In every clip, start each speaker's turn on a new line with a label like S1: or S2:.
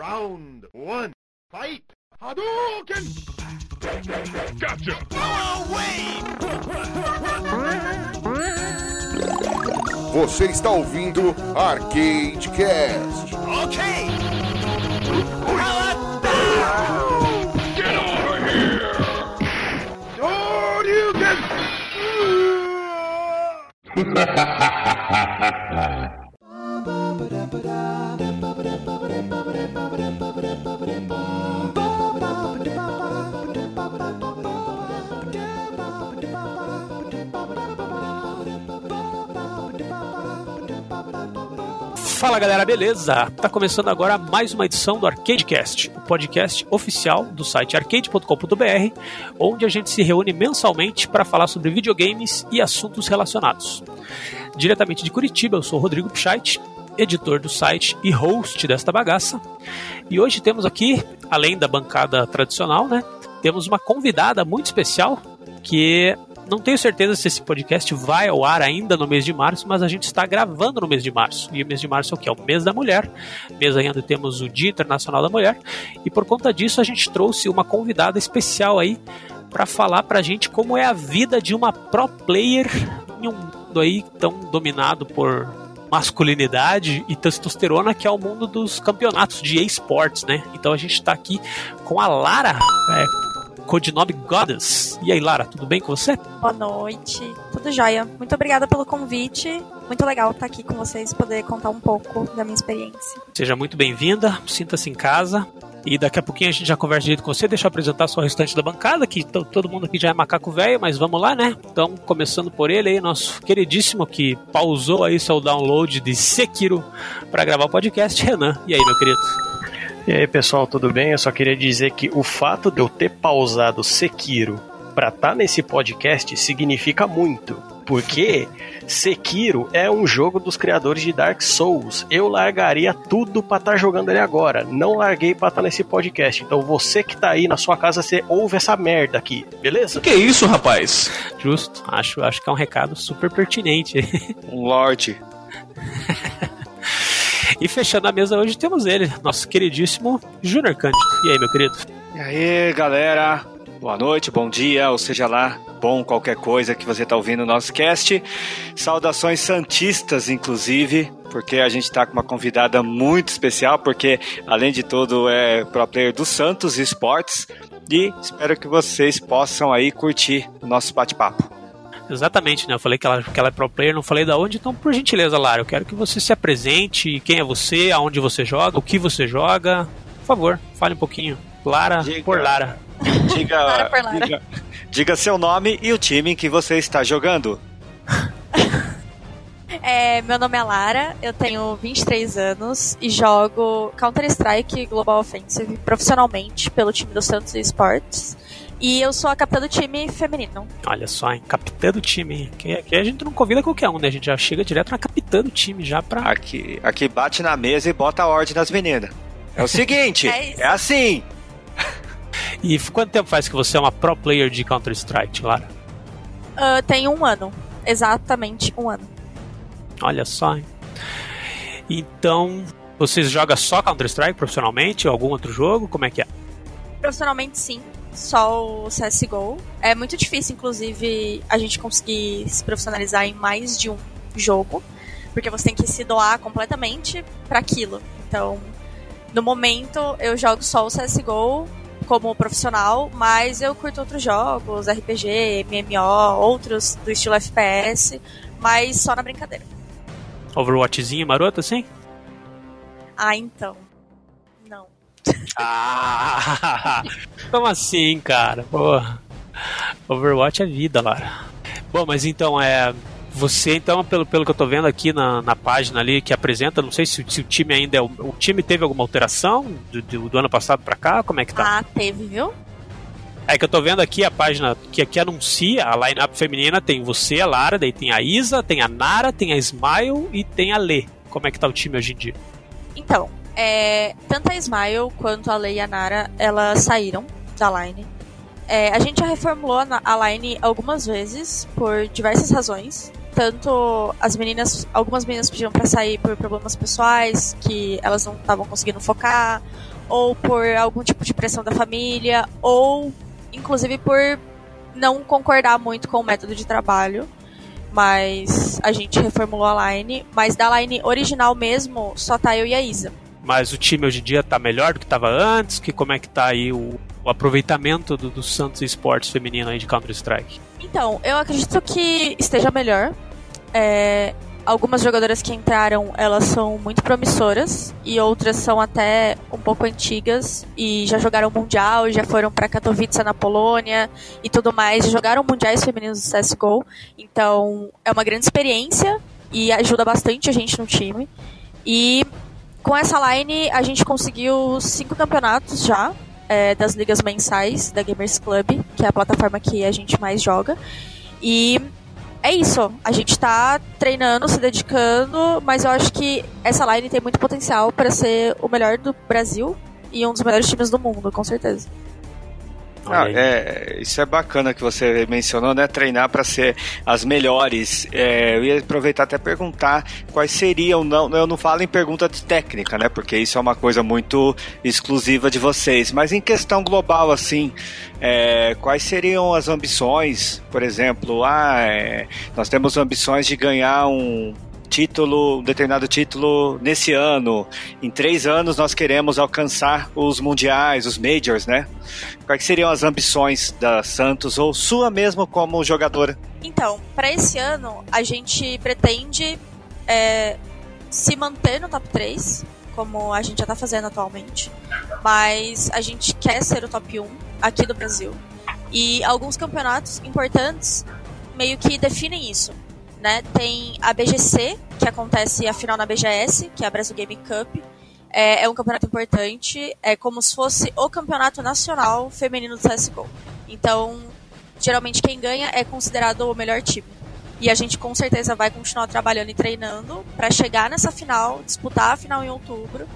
S1: Round one. Fight. Hadouken! Gotcha!
S2: Você está ouvindo Arcade Cast.
S1: Okay! Get over here! Hadouken!
S3: Fala galera, beleza? Tá começando agora mais uma edição do Arcadecast, o podcast oficial do site arcade.com.br, onde a gente se reúne mensalmente para falar sobre videogames e assuntos relacionados. Diretamente de Curitiba, eu sou Rodrigo Pichait, editor do site e host desta bagaça. E hoje temos aqui, além da bancada tradicional, né, temos uma convidada muito especial que não tenho certeza se esse podcast vai ao ar ainda no mês de março, mas a gente está gravando no mês de março. E o mês de março é o que? É o mês da mulher. Mês ainda temos o Dia Internacional da Mulher. E por conta disso a gente trouxe uma convidada especial aí para falar pra gente como é a vida de uma pro player em um mundo aí tão dominado por masculinidade e testosterona, que é o mundo dos campeonatos de esportes, né? Então a gente está aqui com a Lara, é, codinome Goddess. E aí, Lara, tudo bem com você?
S4: Boa noite, tudo jóia. Muito obrigada pelo convite. Muito legal estar aqui com vocês, poder contar um pouco da minha experiência.
S3: Seja muito bem-vinda, sinta-se em casa. E daqui a pouquinho a gente já conversa direito com você. Deixa eu apresentar só o restante da bancada, que todo mundo aqui já é macaco velho, mas vamos lá, né? Então, começando por ele aí, nosso queridíssimo que pausou aí seu download de Sekiro para gravar o podcast, Renan. E aí, meu querido?
S5: E aí, pessoal, tudo bem? Eu só queria dizer que o fato de eu ter pausado Sekiro para estar tá nesse podcast significa muito, porque Sekiro é um jogo dos criadores de Dark Souls. Eu largaria tudo para estar tá jogando ele agora. Não larguei para estar tá nesse podcast. Então você que tá aí na sua casa, você ouve essa merda aqui, beleza?
S6: Que isso, rapaz?
S3: Justo. Acho, acho que é um recado super pertinente.
S6: Um lorde.
S3: E fechando a mesa hoje temos ele, nosso queridíssimo Júnior Cândido. E aí, meu querido?
S6: E aí, galera? Boa noite, bom dia, ou seja lá, bom qualquer coisa que você está ouvindo no nosso cast. Saudações santistas, inclusive, porque a gente está com uma convidada muito especial, porque além de tudo é pro player do Santos Esportes. E espero que vocês possam aí curtir o nosso bate-papo.
S3: Exatamente, né? Eu falei que ela, que ela é pro player, não falei da onde, então por gentileza, Lara, eu quero que você se apresente, quem é você, aonde você joga, o que você joga. Por favor, fale um pouquinho. Lara diga, por Lara.
S6: Diga, Lara por Lara. Diga, diga seu nome e o time que você está jogando.
S4: É, meu nome é Lara, eu tenho 23 anos e jogo Counter-Strike Global Offensive profissionalmente pelo time do Santos Esports. E eu sou a capitã do time feminino.
S3: Olha só, hein? Capitã do time. Aqui, aqui a gente não convida qualquer um, né? A gente já chega direto na capitã do time já pra.
S6: Aqui, aqui bate na mesa e bota a ordem nas meninas. É o seguinte, é, é, assim.
S3: E quanto tempo faz que você é uma pro player de Counter-Strike, Lara?
S4: Uh, tem um ano. Exatamente um ano.
S3: Olha só, hein? Então, vocês jogam só Counter-Strike profissionalmente ou algum outro jogo? Como é que é?
S4: Profissionalmente, sim só o CSGO. É muito difícil, inclusive, a gente conseguir se profissionalizar em mais de um jogo, porque você tem que se doar completamente para aquilo. Então, no momento, eu jogo só o CSGO como profissional, mas eu curto outros jogos, RPG, MMO, outros do estilo FPS, mas só na brincadeira.
S3: Overwatchzinho maroto, assim?
S4: Ah, então.
S3: Ah! Como assim, cara? Porra. Overwatch é vida, Lara. Bom, mas então é. Você, então, pelo, pelo que eu tô vendo aqui na, na página ali que apresenta, não sei se, se o time ainda é. O, o time teve alguma alteração do, do, do ano passado pra cá? Como é que tá?
S4: Ah, teve, viu?
S3: É que eu tô vendo aqui a página que aqui anuncia a line-up feminina, tem você, a Lara, daí tem a Isa, tem a Nara, tem a Smile e tem a Lê. Como é que tá o time hoje em dia?
S4: Então, é, tanto a Smile quanto a Lei e a Nara, elas saíram da line. É, a gente já reformulou a line algumas vezes, por diversas razões. tanto as meninas, algumas meninas pediram para sair por problemas pessoais, que elas não estavam conseguindo focar, ou por algum tipo de pressão da família, ou inclusive por não concordar muito com o método de trabalho. Mas a gente reformulou a line. Mas da line original mesmo, só tá eu e a Isa.
S3: Mas o time hoje em dia tá melhor do que tava antes? Que como é que tá aí o, o aproveitamento do, do Santos Esportes feminino aí de Counter-Strike?
S4: Então, eu acredito que esteja melhor. É, algumas jogadoras que entraram, elas são muito promissoras e outras são até um pouco antigas e já jogaram mundial, já foram para Katowice na Polônia e tudo mais, já jogaram mundiais femininos do CS:GO. Então, é uma grande experiência e ajuda bastante a gente no time. E com essa line, a gente conseguiu cinco campeonatos já é, das ligas mensais da Gamers Club, que é a plataforma que a gente mais joga. E é isso. A gente tá treinando, se dedicando, mas eu acho que essa line tem muito potencial para ser o melhor do Brasil e um dos melhores times do mundo, com certeza.
S6: É, isso é bacana que você mencionou, né? Treinar para ser as melhores. É, eu ia aproveitar até perguntar quais seriam, não, eu não falo em pergunta de técnica, né? Porque isso é uma coisa muito exclusiva de vocês. Mas em questão global, assim, é, quais seriam as ambições? Por exemplo, ah, é, nós temos ambições de ganhar um título, um determinado título nesse ano. Em três anos nós queremos alcançar os mundiais, os majors, né? Quais seriam as ambições da Santos ou sua mesmo como jogadora?
S4: Então, para esse ano a gente pretende é, se manter no top 3, como a gente já tá fazendo atualmente, mas a gente quer ser o top 1 aqui do Brasil. E alguns campeonatos importantes meio que definem isso né? Tem a BGC, que acontece a final na BGS, que é a Brasil Gaming Cup. É, é, um campeonato importante, é como se fosse o campeonato nacional feminino do CSGO. Então, geralmente quem ganha é considerado o melhor time. E a gente com certeza vai continuar trabalhando e treinando para chegar nessa final, disputar a final em outubro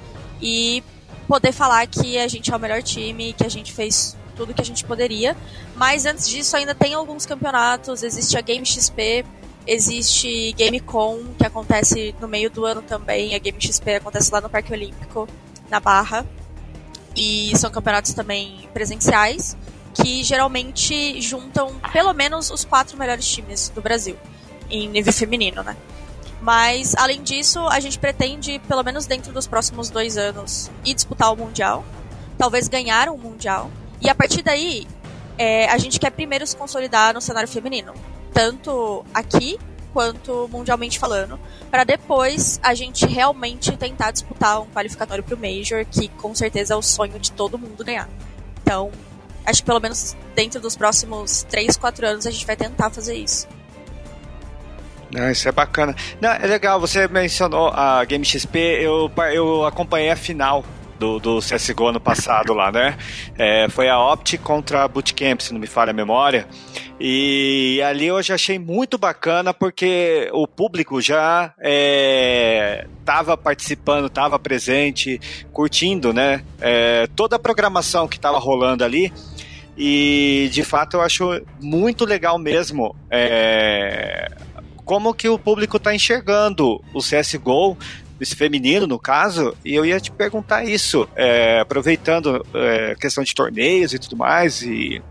S4: e poder falar que a gente é o melhor time, que a gente fez tudo que a gente poderia. Mas antes disso ainda tem alguns campeonatos, existe a Game XP, Existe GameCon, que acontece no meio do ano também. A Game XP acontece lá no Parque Olímpico, na Barra. E são campeonatos também presenciais, que geralmente juntam pelo menos os quatro melhores times do Brasil, em nível feminino, né? Mas, além disso, a gente pretende, pelo menos dentro dos próximos dois anos, ir disputar o Mundial. Talvez ganhar um Mundial. E a partir daí, é, a gente quer primeiro se consolidar no cenário feminino tanto aqui quanto mundialmente falando, para depois a gente realmente tentar disputar um qualificatório para o Major, que com certeza é o sonho de todo mundo ganhar. Então, acho que pelo menos dentro dos próximos 3, 4 anos a gente vai tentar fazer isso.
S6: Não, isso é bacana. Não, é legal, você mencionou a Game XP, eu, eu acompanhei a final do, do CSGO ano passado lá, né? É, foi a Opt contra a Bootcamp, se não me falha a memória. E ali eu já achei muito bacana porque o público já estava é, participando, estava presente, curtindo, né? É, toda a programação que estava rolando ali. E de fato eu acho muito legal mesmo é, como que o público está enxergando o CSGO esse feminino no caso, e eu ia te perguntar isso, é, aproveitando é, a questão de torneios e tudo mais, e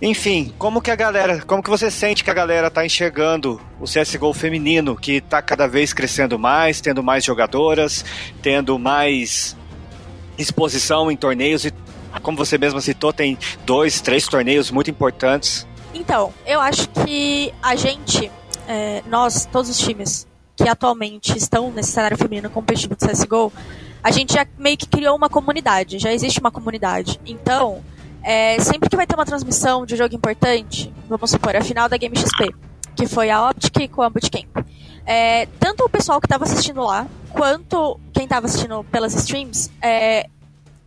S6: enfim, como que a galera, como que você sente que a galera tá enxergando o CSGO feminino, que tá cada vez crescendo mais, tendo mais jogadoras, tendo mais exposição em torneios e como você mesma citou, tem dois, três torneios muito importantes.
S4: Então, eu acho que a gente, é, nós, todos os times, que atualmente estão nesse cenário feminino competitivo do CSGO, a gente já meio que criou uma comunidade, já existe uma comunidade. Então, é, sempre que vai ter uma transmissão de jogo importante, vamos supor, a final da Game XP, que foi a Optic com a Bootcamp, é, tanto o pessoal que estava assistindo lá, quanto quem estava assistindo pelas streams, é,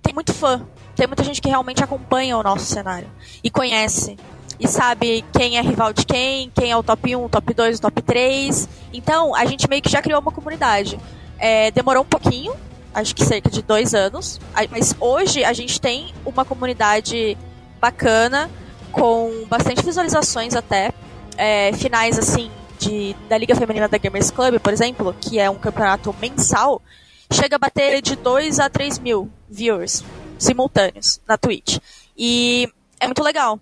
S4: tem muito fã. Tem muita gente que realmente acompanha o nosso cenário e conhece e sabe quem é rival de quem, quem é o top 1, o top 2, o top 3. Então, a gente meio que já criou uma comunidade. É, demorou um pouquinho, acho que cerca de dois anos, mas hoje a gente tem uma comunidade bacana, com bastante visualizações até, é, finais assim de, da Liga Feminina da Gamers Club, por exemplo, que é um campeonato mensal, chega a bater de 2 a 3 mil viewers simultâneos na Twitch. E é muito legal.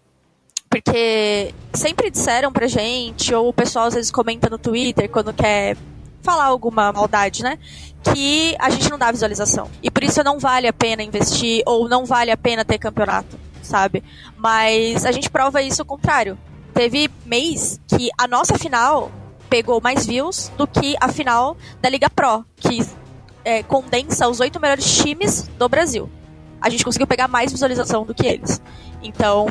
S4: Porque sempre disseram pra gente, ou o pessoal às vezes comenta no Twitter quando quer falar alguma maldade, né? Que a gente não dá visualização. E por isso não vale a pena investir, ou não vale a pena ter campeonato, sabe? Mas a gente prova isso o contrário. Teve mês que a nossa final pegou mais views do que a final da Liga Pro, que é, condensa os oito melhores times do Brasil. A gente conseguiu pegar mais visualização do que eles. Então,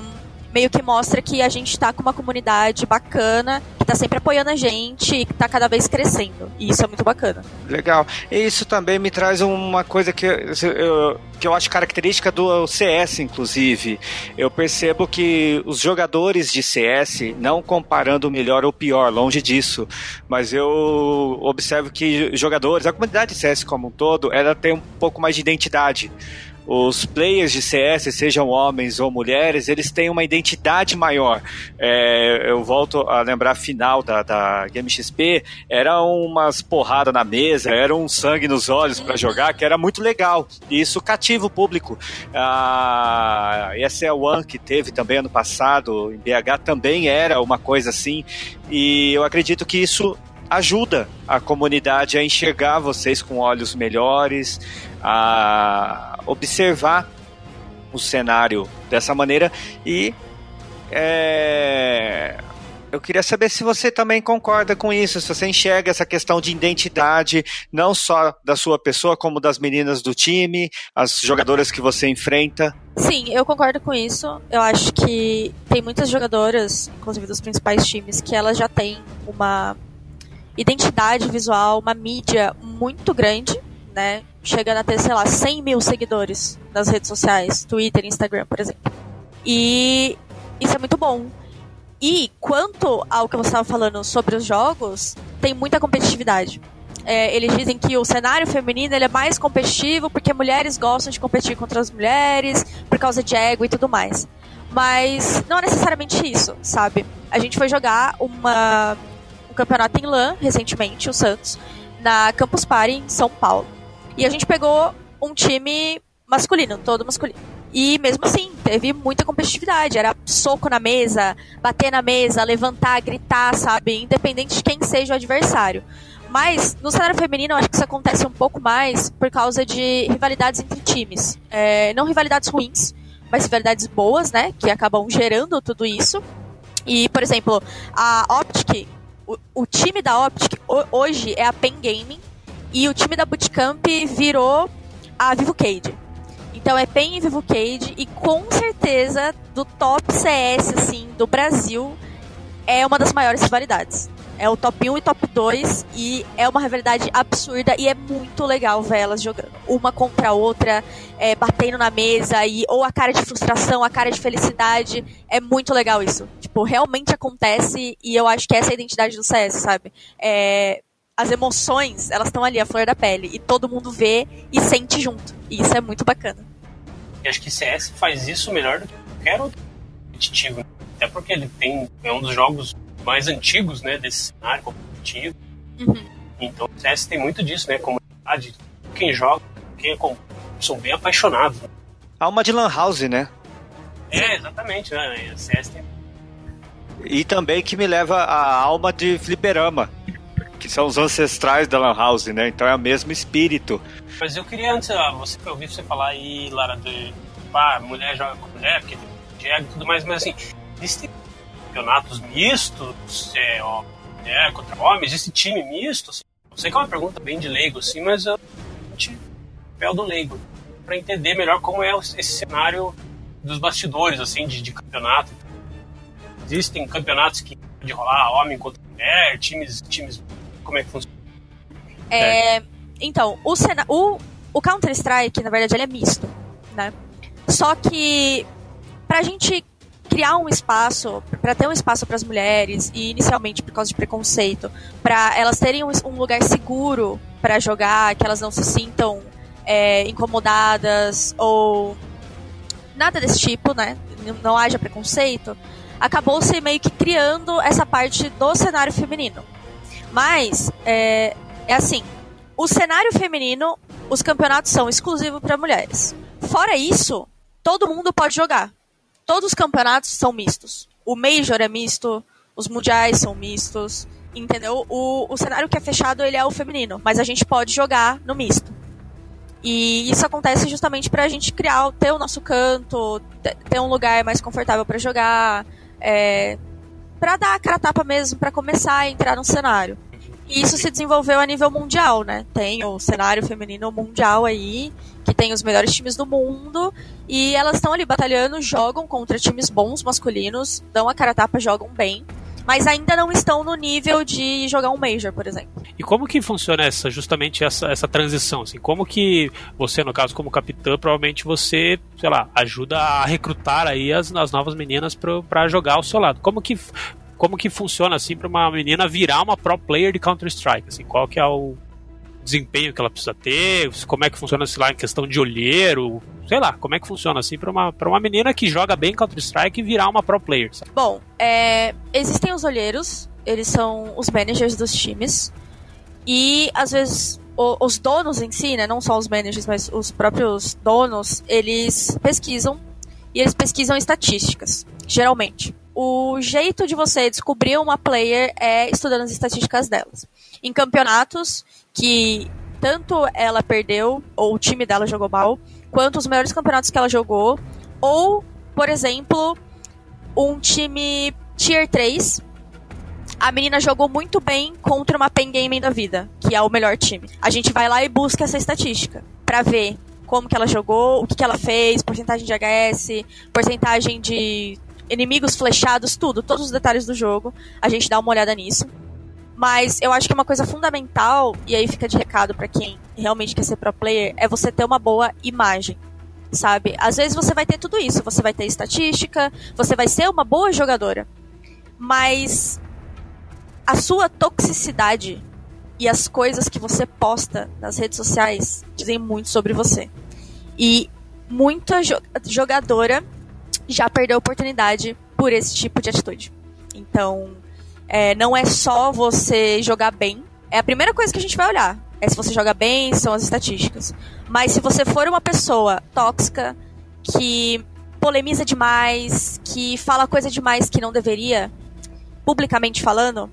S4: meio que mostra que a gente tá com uma comunidade bacana, que tá sempre apoiando a gente e que tá cada vez crescendo. E isso é muito bacana.
S6: Legal. E isso também me traz uma coisa que eu, que eu acho característica do CS, inclusive. Eu percebo que os jogadores de CS, não comparando o melhor ou pior, longe disso, mas eu observo que jogadores, a comunidade de CS como um todo, ela tem um pouco mais de identidade os players de CS, sejam homens ou mulheres, eles têm uma identidade maior. É, eu volto a lembrar a final da, da Game XP, era umas porradas na mesa, era um sangue nos olhos para jogar, que era muito legal. E isso cativa o público. A ESL One, que teve também ano passado, em BH, também era uma coisa assim. E eu acredito que isso ajuda a comunidade a enxergar vocês com olhos melhores, a observar o cenário dessa maneira e é, eu queria saber se você também concorda com isso, se você enxerga essa questão de identidade, não só da sua pessoa, como das meninas do time, as jogadoras que você enfrenta.
S4: Sim, eu concordo com isso. Eu acho que tem muitas jogadoras, inclusive dos principais times, que elas já têm uma identidade visual, uma mídia muito grande, né? Chegando a ter, sei lá, 100 mil seguidores nas redes sociais, Twitter, Instagram, por exemplo. E isso é muito bom. E quanto ao que você estava falando sobre os jogos, tem muita competitividade. É, eles dizem que o cenário feminino ele é mais competitivo porque mulheres gostam de competir contra as mulheres, por causa de ego e tudo mais. Mas não é necessariamente isso, sabe? A gente foi jogar uma um campeonato em LAN recentemente, o Santos, na Campus Party em São Paulo. E a gente pegou um time masculino, todo masculino. E mesmo assim, teve muita competitividade. Era soco na mesa, bater na mesa, levantar, gritar, sabe? Independente de quem seja o adversário. Mas no cenário feminino, eu acho que isso acontece um pouco mais por causa de rivalidades entre times. É, não rivalidades ruins, mas rivalidades boas, né? Que acabam gerando tudo isso. E, por exemplo, a Optic o, o time da Optic hoje é a Pen Gaming e o time da Bootcamp virou a Vivo Cade. Então é PEN e Vivo Cade e com certeza do top CS assim do Brasil é uma das maiores rivalidades. É o top 1 e top 2 e é uma rivalidade absurda e é muito legal ver elas jogando. Uma contra a outra, é, batendo na mesa e ou a cara de frustração, a cara de felicidade. É muito legal isso. Tipo, realmente acontece e eu acho que essa é a identidade do CS, sabe? É, as emoções, elas estão ali, a flor da pele. E todo mundo vê e sente junto. E isso é muito bacana.
S3: E acho que CS faz isso melhor do que qualquer outro competitivo. Né? Até porque ele tem. É um dos jogos mais antigos, né, desse cenário competitivo. Uhum. Então o CS tem muito disso, né, comunidade, quem joga, quem é, são bem apaixonados. Né?
S6: Alma de lan house, né?
S3: É, exatamente, né, CS tem...
S6: E também que me leva a alma de fliperama, que são os ancestrais da lan house, né, então é o mesmo espírito.
S3: Mas eu queria antes, você eu ouvi você falar aí, Lara, de ah, mulher joga com mulher, porque tem e tudo mais, mas assim, existem campeonatos mistos, é, ó, é, contra homens, esse time misto? Assim, eu sei que é uma pergunta bem de leigo, assim, mas eu papel do leigo para entender melhor como é esse cenário dos bastidores, assim, de, de campeonato. Existem campeonatos que de rolar homem contra mulher, times, times, como é que funciona?
S4: É, então, o, o, o Counter-Strike, na verdade, ele é misto, né? Só que pra gente criar um espaço, para ter um espaço para as mulheres, e inicialmente por causa de preconceito, para elas terem um, um lugar seguro para jogar, que elas não se sintam é, incomodadas ou nada desse tipo, né? Não, não haja preconceito, acabou se meio que criando essa parte do cenário feminino. Mas, é, é assim, o cenário feminino, os campeonatos são exclusivos para mulheres. Fora isso, todo mundo pode jogar. Todos os campeonatos são mistos. O Major é misto, os mundiais são mistos, entendeu? O, o cenário que é fechado, ele é o feminino, mas a gente pode jogar no misto. E isso acontece justamente pra gente criar, ter o nosso canto, ter um lugar mais confortável para jogar, é, para dar a cara tapa mesmo, para começar a entrar no cenário. E isso se desenvolveu a nível mundial, né? Tem o cenário feminino mundial aí, que tem os melhores times do mundo, e elas estão ali batalhando, jogam contra times bons masculinos, dão a cara tapa, jogam bem mas ainda não estão no nível de jogar um Major, por exemplo.
S3: E como que funciona essa, justamente essa, essa transição? Assim, como que você, no caso, como capitã, provavelmente você, sei lá, ajuda a recrutar aí as, as novas meninas para jogar ao seu lado. Como que, como que funciona assim para uma menina virar uma pro player de Counter Strike? Assim, qual que é o desempenho que ela precisa ter? Como é que funciona sei lá em questão de olheiro? Sei lá, como é que funciona assim para uma uma menina que joga bem Counter Strike virar uma pro player? Sabe?
S4: Bom, é, existem os olheiros, eles são os managers dos times e às vezes o, os donos em si, né, não só os managers, mas os próprios donos, eles pesquisam e eles pesquisam estatísticas, geralmente o jeito de você descobrir uma player é estudando as estatísticas delas. Em campeonatos que tanto ela perdeu, ou o time dela jogou mal, quanto os melhores campeonatos que ela jogou, ou, por exemplo, um time Tier 3. A menina jogou muito bem contra uma Pen Gaming da vida, que é o melhor time. A gente vai lá e busca essa estatística para ver como que ela jogou, o que, que ela fez, porcentagem de HS, porcentagem de inimigos flechados, tudo, todos os detalhes do jogo. A gente dá uma olhada nisso. Mas eu acho que uma coisa fundamental, e aí fica de recado para quem realmente quer ser pro player, é você ter uma boa imagem. Sabe? Às vezes você vai ter tudo isso, você vai ter estatística, você vai ser uma boa jogadora. Mas a sua toxicidade e as coisas que você posta nas redes sociais dizem muito sobre você. E muita jogadora já perdeu oportunidade por esse tipo de atitude. Então, é, não é só você jogar bem. É a primeira coisa que a gente vai olhar. É se você joga bem, são as estatísticas. Mas se você for uma pessoa tóxica, que polemiza demais, que fala coisa demais que não deveria, publicamente falando,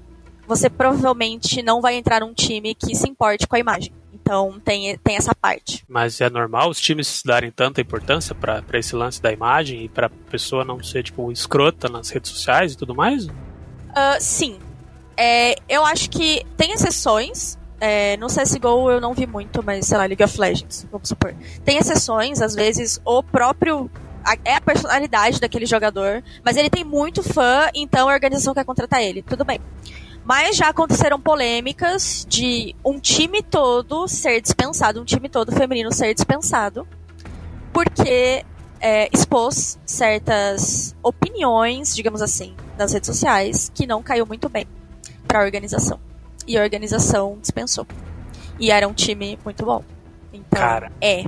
S4: você provavelmente não vai entrar num time que se importe com a imagem. Então tem, tem essa parte.
S3: Mas é normal os times darem tanta importância para esse lance da imagem e para pessoa não ser tipo escrota nas redes sociais e tudo mais? Uh,
S4: sim. É, eu acho que tem exceções. É, no CSGO eu não vi muito, mas sei lá, League of Legends, vamos supor. Tem exceções, às vezes o próprio é a personalidade daquele jogador, mas ele tem muito fã, então a organização quer contratar ele. Tudo bem. Mas já aconteceram polêmicas de um time todo ser dispensado, um time todo feminino ser dispensado, porque é, expôs certas opiniões, digamos assim, nas redes sociais, que não caiu muito bem para a organização. E a organização dispensou. E era um time muito bom. Então, Cara. é.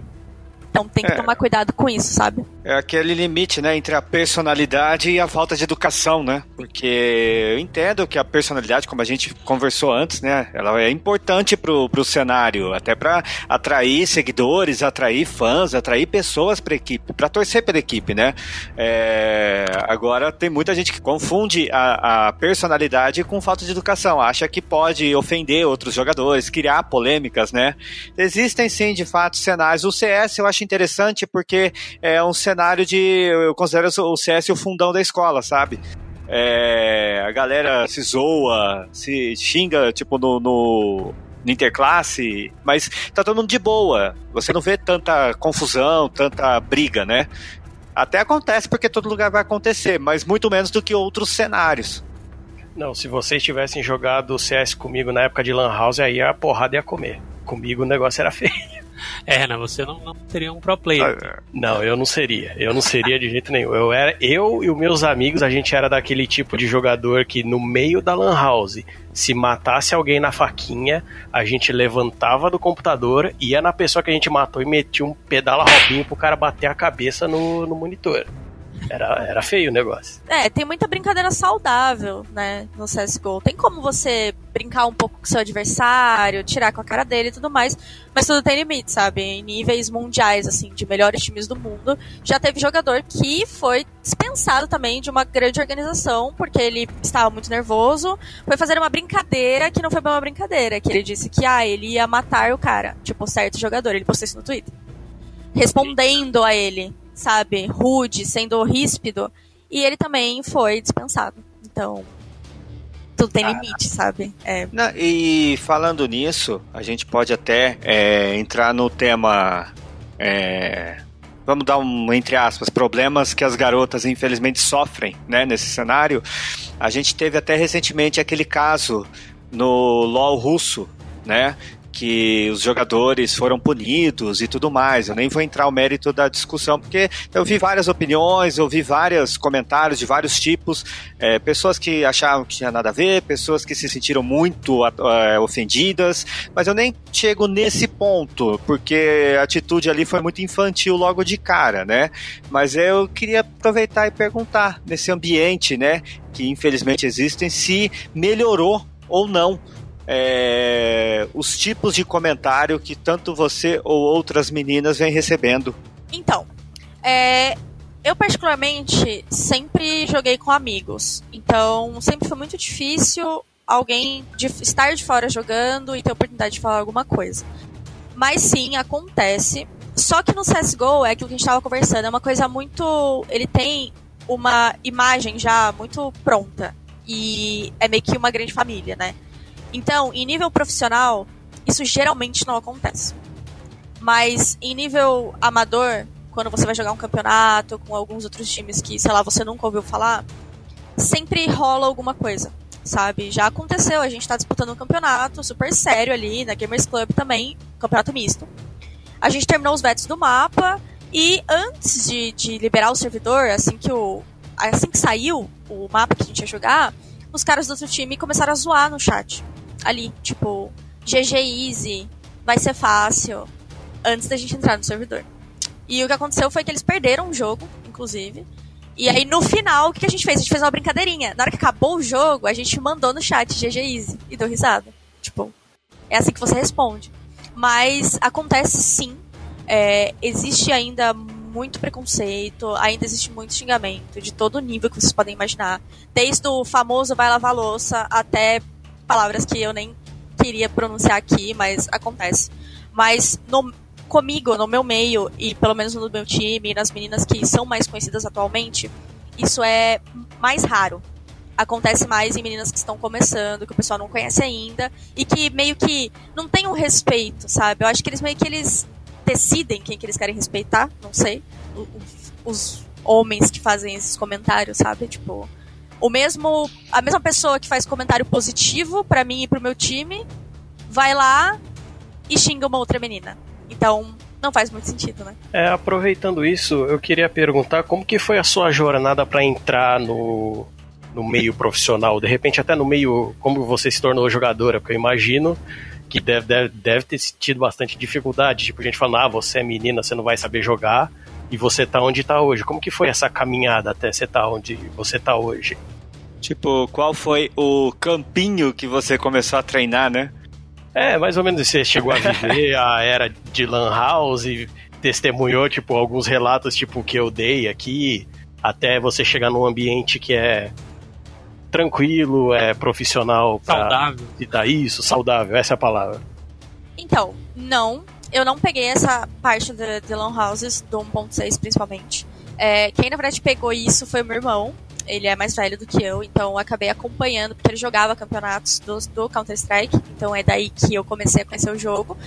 S4: Então tem que é. tomar cuidado com isso, sabe?
S6: É aquele limite, né, entre a personalidade e a falta de educação, né? Porque eu entendo que a personalidade, como a gente conversou antes, né, ela é importante pro, pro cenário, até para atrair seguidores, atrair fãs, atrair pessoas para equipe, para torcer pela equipe, né? É, agora tem muita gente que confunde a, a personalidade com falta de educação, acha que pode ofender outros jogadores, criar polêmicas, né? Existem sim, de fato, cenários. O CS eu acho interessante porque é um cenário cenário de. Eu considero o CS o fundão da escola, sabe? É, a galera se zoa, se xinga, tipo, no, no, no, interclasse, mas tá todo mundo de boa. Você não vê tanta confusão, tanta briga, né? Até acontece porque todo lugar vai acontecer, mas muito menos do que outros cenários.
S5: Não, se vocês tivessem jogado CS comigo na época de Lan House, aí a porrada ia comer. Comigo o negócio era feio.
S3: É, né? Você não, não seria um pro player.
S5: Ah, é. Não, eu não seria. Eu não seria de jeito nenhum. Eu, era, eu e os meus amigos, a gente era daquele tipo de jogador que no meio da Lan House, se matasse alguém na faquinha, a gente levantava do computador, ia na pessoa que a gente matou e metia um pedala robinho pro cara bater a cabeça no, no monitor. Era, era feio o negócio.
S4: É, tem muita brincadeira saudável, né, no CSGO. Tem como você brincar um pouco com seu adversário, tirar com a cara dele e tudo mais, mas tudo tem limite, sabe? Em níveis mundiais, assim, de melhores times do mundo, já teve jogador que foi dispensado também de uma grande organização, porque ele estava muito nervoso, foi fazer uma brincadeira que não foi bem uma brincadeira, que ele disse que, ah, ele ia matar o cara, tipo, certo jogador, ele postou isso no Twitter. Respondendo a ele, sabe, rude, sendo ríspido, e ele também foi dispensado. Então, tudo tem limite, sabe? É.
S6: Não, e falando nisso, a gente pode até é, entrar no tema. é, vamos dar um, entre aspas, problemas que as garotas infelizmente sofrem né, nesse cenário. A gente teve até recentemente aquele caso no LoL russo, né? Que os jogadores foram punidos e tudo mais. Eu nem vou entrar no mérito da discussão, porque eu vi várias opiniões, eu vi vários comentários de vários tipos. é, pessoas que achavam que tinha nada a ver, pessoas que se sentiram muito é, ofendidas, mas eu nem chego nesse ponto, porque a atitude ali foi muito infantil logo de cara, né? Mas eu queria aproveitar e perguntar nesse ambiente, né? Que infelizmente existem, se melhorou ou não é, os tipos de comentário que tanto você ou outras meninas vêm recebendo.
S4: Então, é, eu particularmente sempre joguei com amigos. Então, sempre foi muito difícil alguém de estar de fora jogando e ter a oportunidade de falar alguma coisa. Mas sim, acontece. Só que no CSGO, é aquilo que a gente estava conversando, é uma coisa muito. Ele tem uma imagem já muito pronta. E é meio que uma grande família, né? Então, em nível profissional, isso geralmente não acontece. Mas em nível amador, quando você vai jogar um campeonato com alguns outros times que, sei lá, você nunca ouviu falar, sempre rola alguma coisa, sabe? Já aconteceu, a gente tá disputando um campeonato super sério ali, na Gamers Club também, campeonato misto. A gente terminou os bets do mapa e antes de, de liberar o servidor, assim que o. Assim que saiu o mapa que a gente ia jogar, os caras do outro time começaram a zoar no chat. Ali, tipo, GG Easy, vai ser fácil, antes da gente entrar no servidor. E o que aconteceu foi que eles perderam o jogo, inclusive. E aí, no final, o que a gente fez? A gente fez uma brincadeirinha. Na hora que acabou o jogo, a gente mandou no chat GG Easy e deu risada. Tipo, é assim que você responde. Mas acontece sim. É, existe ainda muito preconceito, ainda existe muito xingamento de todo nível que vocês podem imaginar. Desde o famoso vai lavar louça até palavras que eu nem queria pronunciar aqui, mas acontece. Mas no, comigo, no meu meio, e pelo menos no meu time, nas meninas que são mais conhecidas atualmente, isso é mais raro. Acontece mais em meninas que estão começando, que o pessoal não conhece ainda, e que meio que não tem um respeito, sabe? Eu acho que eles meio que eles decidem quem que eles querem respeitar, não sei. O- o- Os homens que fazem esses comentários, sabe? Tipo, o mesmo a mesma pessoa que faz comentário positivo pra mim e pro meu time vai lá e xinga uma outra menina. Então, não faz muito sentido, né?
S5: É, aproveitando isso, eu queria perguntar como que foi a sua jornada para entrar no, no meio profissional, de repente até no meio, como você se tornou jogadora, porque eu imagino que deve, deve, deve ter tido bastante dificuldade, tipo, gente falando, ah, você é menina, você não vai saber jogar, e você tá onde tá hoje. Como que foi essa caminhada até você tá onde você tá hoje?
S6: Tipo, qual foi o campinho que você começou a treinar, né?
S5: É, mais ou menos você chegou a viver a era de Lan House e testemunhou, tipo, alguns relatos, tipo, que eu dei aqui, até você chegar num ambiente que é tranquilo, é profissional
S3: Saudável.
S5: citar isso, saudável, essa é a palavra.
S4: Então, não. Eu não peguei essa parte de, de Lan Houses, do 1.6 principalmente. É, quem na verdade pegou isso foi o meu irmão. Ele é mais velho do que eu, então eu acabei acompanhando, porque ele jogava campeonatos do, do Counter-Strike. Então é daí que eu comecei a conhecer o jogo.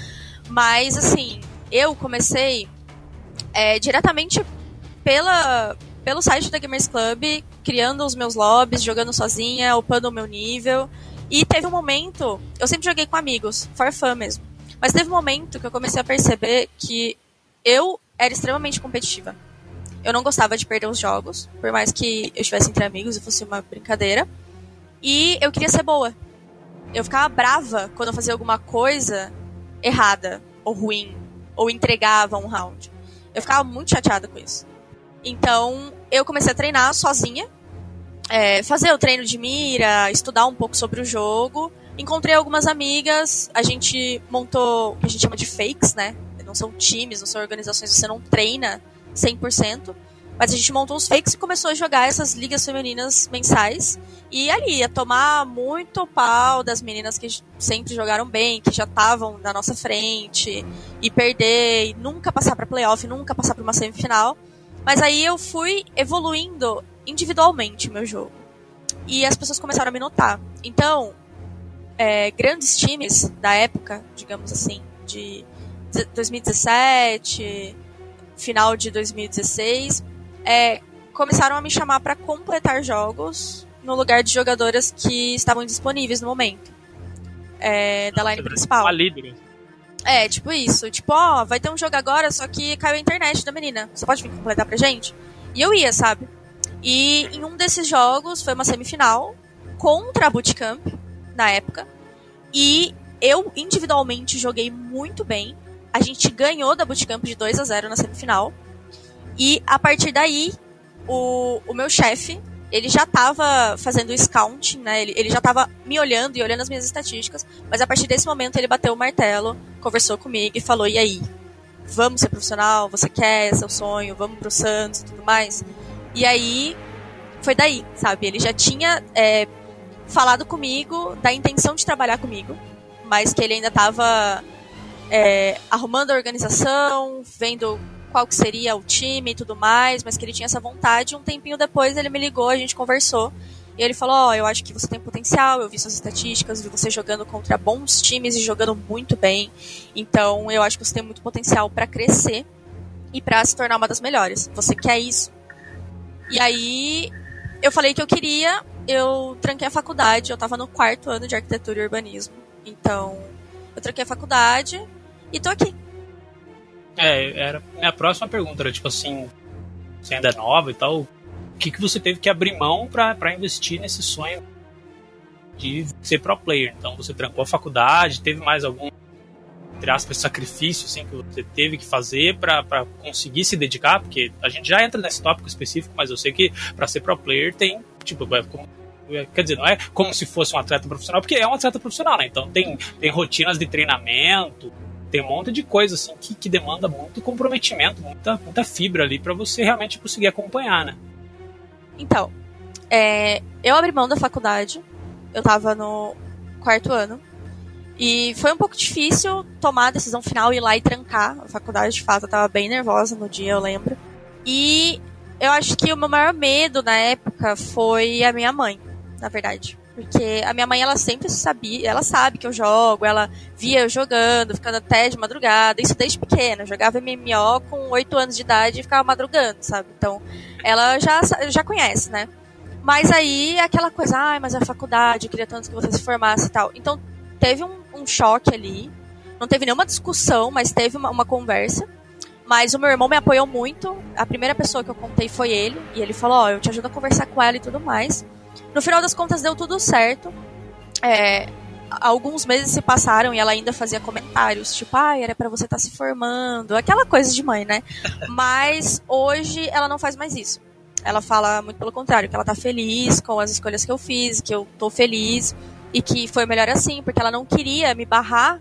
S4: Mas, assim, eu comecei é, diretamente pela, pelo site da Gamers Club, criando os meus lobbies, jogando sozinha, upando o meu nível. E teve um momento, eu sempre joguei com amigos, for fun mesmo. Mas teve um momento que eu comecei a perceber que eu era extremamente competitiva. Eu não gostava de perder os jogos, por mais que eu estivesse entre amigos e fosse uma brincadeira. E eu queria ser boa. Eu ficava brava quando eu fazia alguma coisa errada, ou ruim, ou entregava um round. Eu ficava muito chateada com isso. Então, eu comecei a treinar sozinha, é, fazer o treino de mira, estudar um pouco sobre o jogo. Encontrei algumas amigas, a gente montou o que a gente chama de fakes, né? Não são times, não são organizações, você não treina 100%. Mas a gente montou os fakes e começou a jogar essas ligas femininas mensais. E ali, ia tomar muito pau das meninas que sempre jogaram bem, que já estavam na nossa frente, e perder, e nunca passar para playoff, nunca passar para uma semifinal. Mas aí eu fui evoluindo individualmente meu jogo. E as pessoas começaram a me notar. Então, é, grandes times da época, digamos assim, de 2017, final de 2016, é, começaram a me chamar para completar jogos no lugar de jogadoras que estavam disponíveis no momento. É, da line principal. É, tipo isso. Tipo, ó, vai ter um jogo agora, só que caiu a internet da menina. Você pode vir completar pra gente? E eu ia, sabe? E em um desses jogos foi uma semifinal contra a Bootcamp, na época. E eu individualmente joguei muito bem. A gente ganhou da Bootcamp de 2 a 0 na semifinal. E a partir daí, o, o meu chefe, ele já estava fazendo scouting, né? Ele, ele já estava me olhando e olhando as minhas estatísticas, mas a partir desse momento ele bateu o martelo, conversou comigo e falou: "E aí? Vamos ser profissional? Você quer? É seu sonho? Vamos pro Santos e tudo mais?" E aí foi daí, sabe? Ele já tinha é, falado comigo da intenção de trabalhar comigo, mas que ele ainda estava é, arrumando a organização, vendo qual que seria o time e tudo mais, mas que ele tinha essa vontade. Um tempinho depois ele me ligou, a gente conversou. E ele falou: Ó, oh, eu acho que você tem potencial, eu vi suas estatísticas, vi você jogando contra bons times e jogando muito bem. Então eu acho que você tem muito potencial para crescer e para se tornar uma das melhores. Você quer isso? E aí eu falei que eu queria, eu tranquei a faculdade, eu tava no quarto ano de arquitetura e urbanismo. Então eu tranquei a faculdade e tô aqui.
S3: É, era minha próxima pergunta, era tipo assim, você ainda é nova e tal, o que, que você teve que abrir mão para investir nesse sonho de ser pro player? Então você trancou a faculdade, teve mais algum entre aspas, sacrifício assim, que você teve que fazer para conseguir se dedicar, porque a gente já entra nesse tópico específico, mas eu sei que para ser pro player tem, tipo, é é, quer dizer, não é como se fosse um atleta profissional, porque é um atleta profissional, né? Então tem, tem rotinas de treinamento, tem um monte de coisa assim que, que demanda muito comprometimento, muita, muita fibra ali para você realmente conseguir acompanhar, né?
S4: Então, é, eu abri mão da faculdade, eu tava no quarto ano, e foi um pouco difícil tomar a decisão final ir lá e trancar a faculdade, de fato, eu tava bem nervosa no dia, eu lembro. E eu acho que o meu maior medo na época foi a minha mãe, na verdade. Porque a minha mãe, ela sempre sabia, ela sabe que eu jogo, ela via eu jogando, ficando até de madrugada, isso desde pequena. Eu jogava MMO com 8 anos de idade e ficava madrugando, sabe? Então, ela já, já conhece, né? Mas aí, aquela coisa, ai, ah, mas a faculdade, eu queria tanto que você se formasse e tal. Então, teve um, um choque ali. Não teve nenhuma discussão, mas teve uma, uma conversa. Mas o meu irmão me apoiou muito. A primeira pessoa que eu contei foi ele. E ele falou: Ó, oh, eu te ajudo a conversar com ela e tudo mais. No final das contas, deu tudo certo. É, alguns meses se passaram e ela ainda fazia comentários, tipo, ah, era para você estar tá se formando, aquela coisa de mãe, né? Mas hoje ela não faz mais isso. Ela fala muito pelo contrário, que ela tá feliz com as escolhas que eu fiz, que eu tô feliz e que foi melhor assim, porque ela não queria me barrar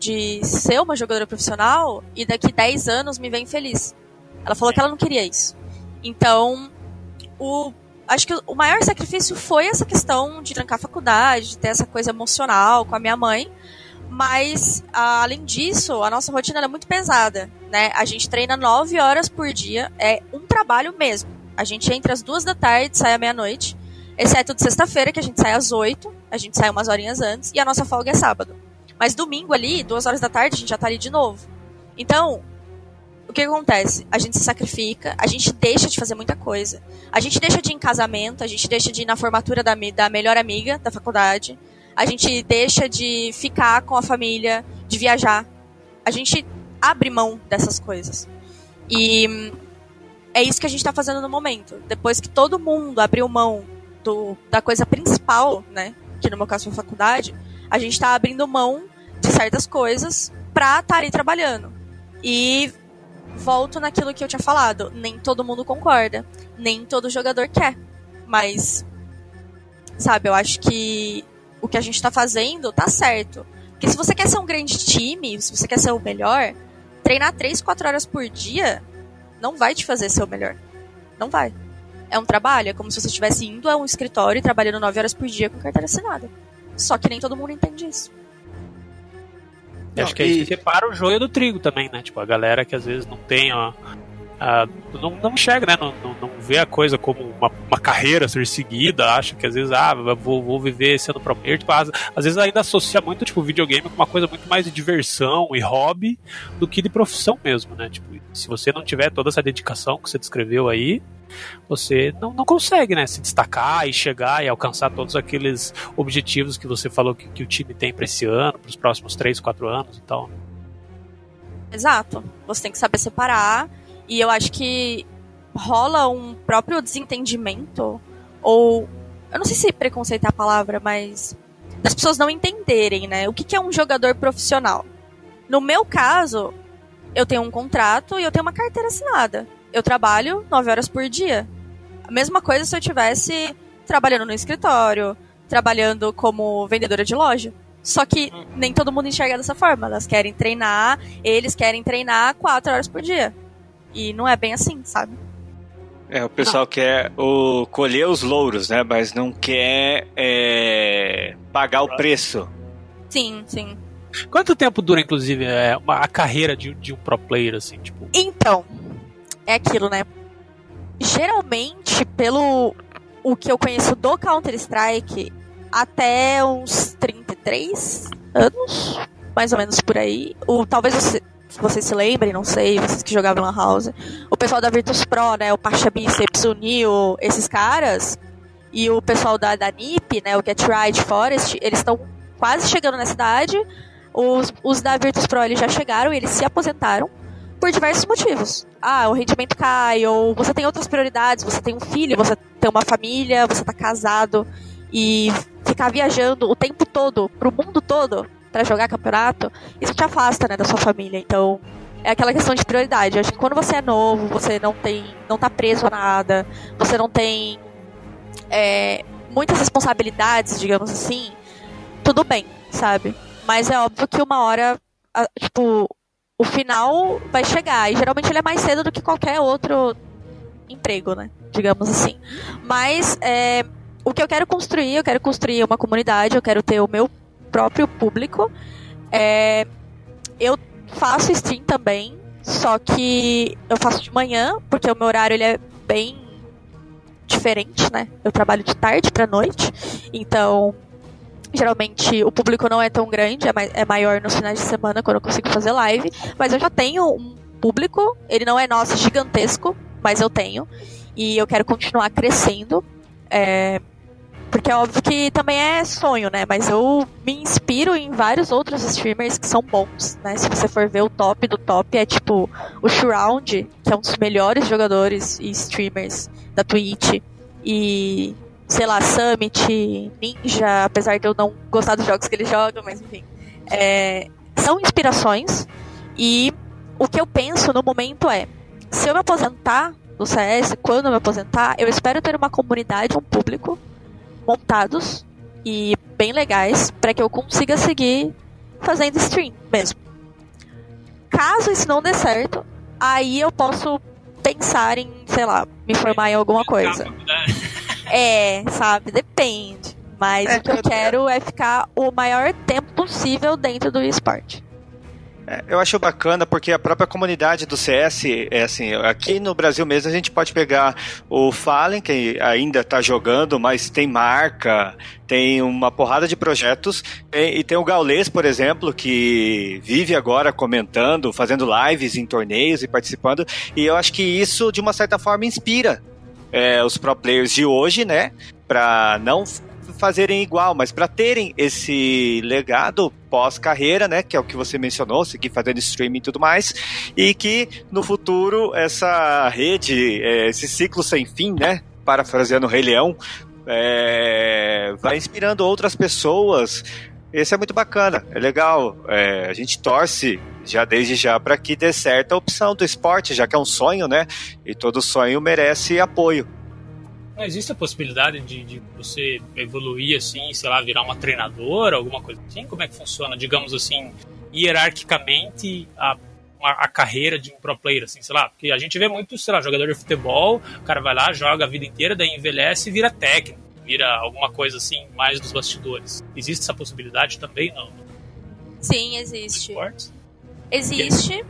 S4: de ser uma jogadora profissional e daqui 10 anos me ver infeliz. Ela falou que ela não queria isso. Então, o acho que o maior sacrifício foi essa questão de trancar a faculdade, de ter essa coisa emocional com a minha mãe. Mas, além disso, a nossa rotina é muito pesada, né? A gente treina nove horas por dia, é um trabalho mesmo. A gente entra às duas da tarde, sai à meia-noite, exceto de sexta-feira, que a gente sai às oito, a gente sai umas horinhas antes, e a nossa folga é sábado. Mas domingo ali, duas horas da tarde, a gente já tá ali de novo. Então, o que acontece? A gente se sacrifica, a gente deixa de fazer muita coisa. A gente deixa de ir em casamento, a gente deixa de ir na formatura da, da melhor amiga da faculdade, a gente deixa de ficar com a família, de viajar. A gente abre mão dessas coisas. E é isso que a gente está fazendo no momento. Depois que todo mundo abriu mão do, da coisa principal, né? Que no meu caso foi a faculdade, a gente está abrindo mão de certas coisas para estar tá ali trabalhando. E volto naquilo que eu tinha falado. Nem todo mundo concorda. Nem todo jogador quer. Mas, sabe, eu acho que o que a gente tá fazendo tá certo. Porque se você quer ser um grande time, se você quer ser o melhor, treinar 3, 4 horas por dia não vai te fazer ser o melhor. Não vai. É um trabalho, é como se você estivesse indo a um escritório e trabalhando 9 horas por dia com carteira assinada. Só que nem todo mundo entende isso.
S3: Eu acho que aí você separa o joio do trigo também, né? Tipo, a galera que às vezes não tem, ó. A- não, não enxerga, né? Não, não, não vê a coisa como uma, uma carreira a ser seguida, acha que às vezes, ah, vou, vou viver sendo pro player. Tipo, às, às vezes ainda associa muito, tipo, videogame com uma coisa muito mais de diversão e hobby do que de profissão mesmo, né? Tipo, se você não tiver toda essa dedicação que você descreveu aí, você não, não consegue, né? Se destacar e chegar e alcançar todos aqueles objetivos que você falou que, que o time tem para esse ano, para os próximos 3, 4 anos e tal.
S4: Exato. Você tem que saber separar. E eu acho que rola um próprio desentendimento. Ou. Eu não sei se preconceito é a palavra, mas. Das pessoas não entenderem, né? O que, que é um jogador profissional. No meu caso, eu tenho um contrato e eu tenho uma carteira assinada. Eu trabalho nove horas por dia. A mesma coisa se eu tivesse trabalhando no escritório, trabalhando como vendedora de loja. Só que nem todo mundo enxerga dessa forma. Elas querem treinar, eles querem treinar quatro horas por dia. E não é bem assim, sabe?
S6: É, o pessoal quer o, colher os louros, né? Mas não quer é, pagar o preço.
S4: Sim, sim.
S3: Quanto tempo dura, inclusive, é, uma, a carreira de, de um pro player, assim, tipo?
S4: Então, é aquilo, né? Geralmente, pelo o que eu conheço do Counter-Strike, até uns 33 anos, mais ou menos por aí. O, talvez você, vocês se lembrem, não sei, vocês que jogavam Lan House. O pessoal da Virtus Pro, né? O Pacha Biceps, o Neo, esses caras. E o pessoal da, da NiP, né? O Get Right Forest, eles estão quase chegando na cidade. Os, os da Virtus Pro eles já chegaram e eles se aposentaram por diversos motivos. Ah, o rendimento cai, ou você tem outras prioridades, você tem um filho, você tem uma família, você tá casado e ficar viajando o tempo todo pro mundo todo para jogar campeonato, isso te afasta, né, da sua família. Então, é aquela questão de prioridade. Eu acho que quando você é novo, você não tem, não tá preso a nada, você não tem é, muitas responsabilidades, digamos assim, tudo bem, sabe? Mas é óbvio que uma hora, tipo, o final vai chegar. E geralmente ele é mais cedo do que qualquer outro emprego, né? Digamos assim. Mas é, o que eu quero construir, eu quero construir uma comunidade, eu quero ter o meu próprio público. É, eu faço stream também, só que eu faço de manhã, porque o meu horário ele é bem diferente, né? Eu trabalho de tarde pra noite, então geralmente o público não é tão grande, é, mai- é maior nos finais de semana quando eu consigo fazer live, mas eu já tenho um público, ele não é nosso gigantesco, mas eu tenho, e eu quero continuar crescendo, é, porque é óbvio que também é sonho, né? Mas eu me inspiro em vários outros streamers que são bons, né? Se você for ver o top do top, é tipo o Shroud, que é um dos melhores jogadores e streamers da Twitch, e sei lá, Summit, Ninja, apesar de eu não gostar dos jogos que eles jogam, mas enfim. É, são inspirações e o que eu penso no momento é, se eu me aposentar do CS, quando eu me aposentar, eu espero ter uma comunidade, um público montados e bem legais para que eu consiga seguir fazendo stream mesmo. Caso isso não dê certo, aí eu posso pensar em, sei lá, me formar em alguma coisa. É, sabe? Depende. Mas
S6: É,
S4: o que eu
S6: eu-
S4: quero é ficar o maior tempo possível dentro do esporte.
S6: É, eu acho bacana porque a própria comunidade do CS, é assim, aqui no Brasil mesmo a gente pode pegar o Fallen, que ainda está jogando, mas tem marca, tem uma porrada de projetos, e, tem o Gaulês, por exemplo, que vive agora comentando, fazendo lives em torneios e participando, e eu acho que isso, de uma certa forma, inspira é, os pro players de hoje, né, para não fazerem igual, mas para terem esse legado pós-carreira, né, que é o que você mencionou, seguir fazendo streaming e tudo mais, e que no futuro essa rede, é, esse ciclo sem fim, né, parafraseando o Rei Leão, é, vai inspirando outras pessoas Esse é muito bacana, é legal. É, a gente torce já desde já para que dê certo a opção do esporte, já que é um sonho, né? E todo sonho merece apoio.
S3: Não existe a possibilidade de, de você evoluir assim, sei lá, virar uma treinadora, alguma coisa assim? Como é que funciona, digamos assim, hierarquicamente a a, a, carreira de um pro player, assim, sei lá, porque a gente vê muito, sei lá, jogador de futebol, o cara vai lá, joga a vida inteira, daí envelhece e vira técnico, vira alguma coisa assim, mais dos bastidores. Existe essa possibilidade também, não?
S4: Sim, existe. Existe,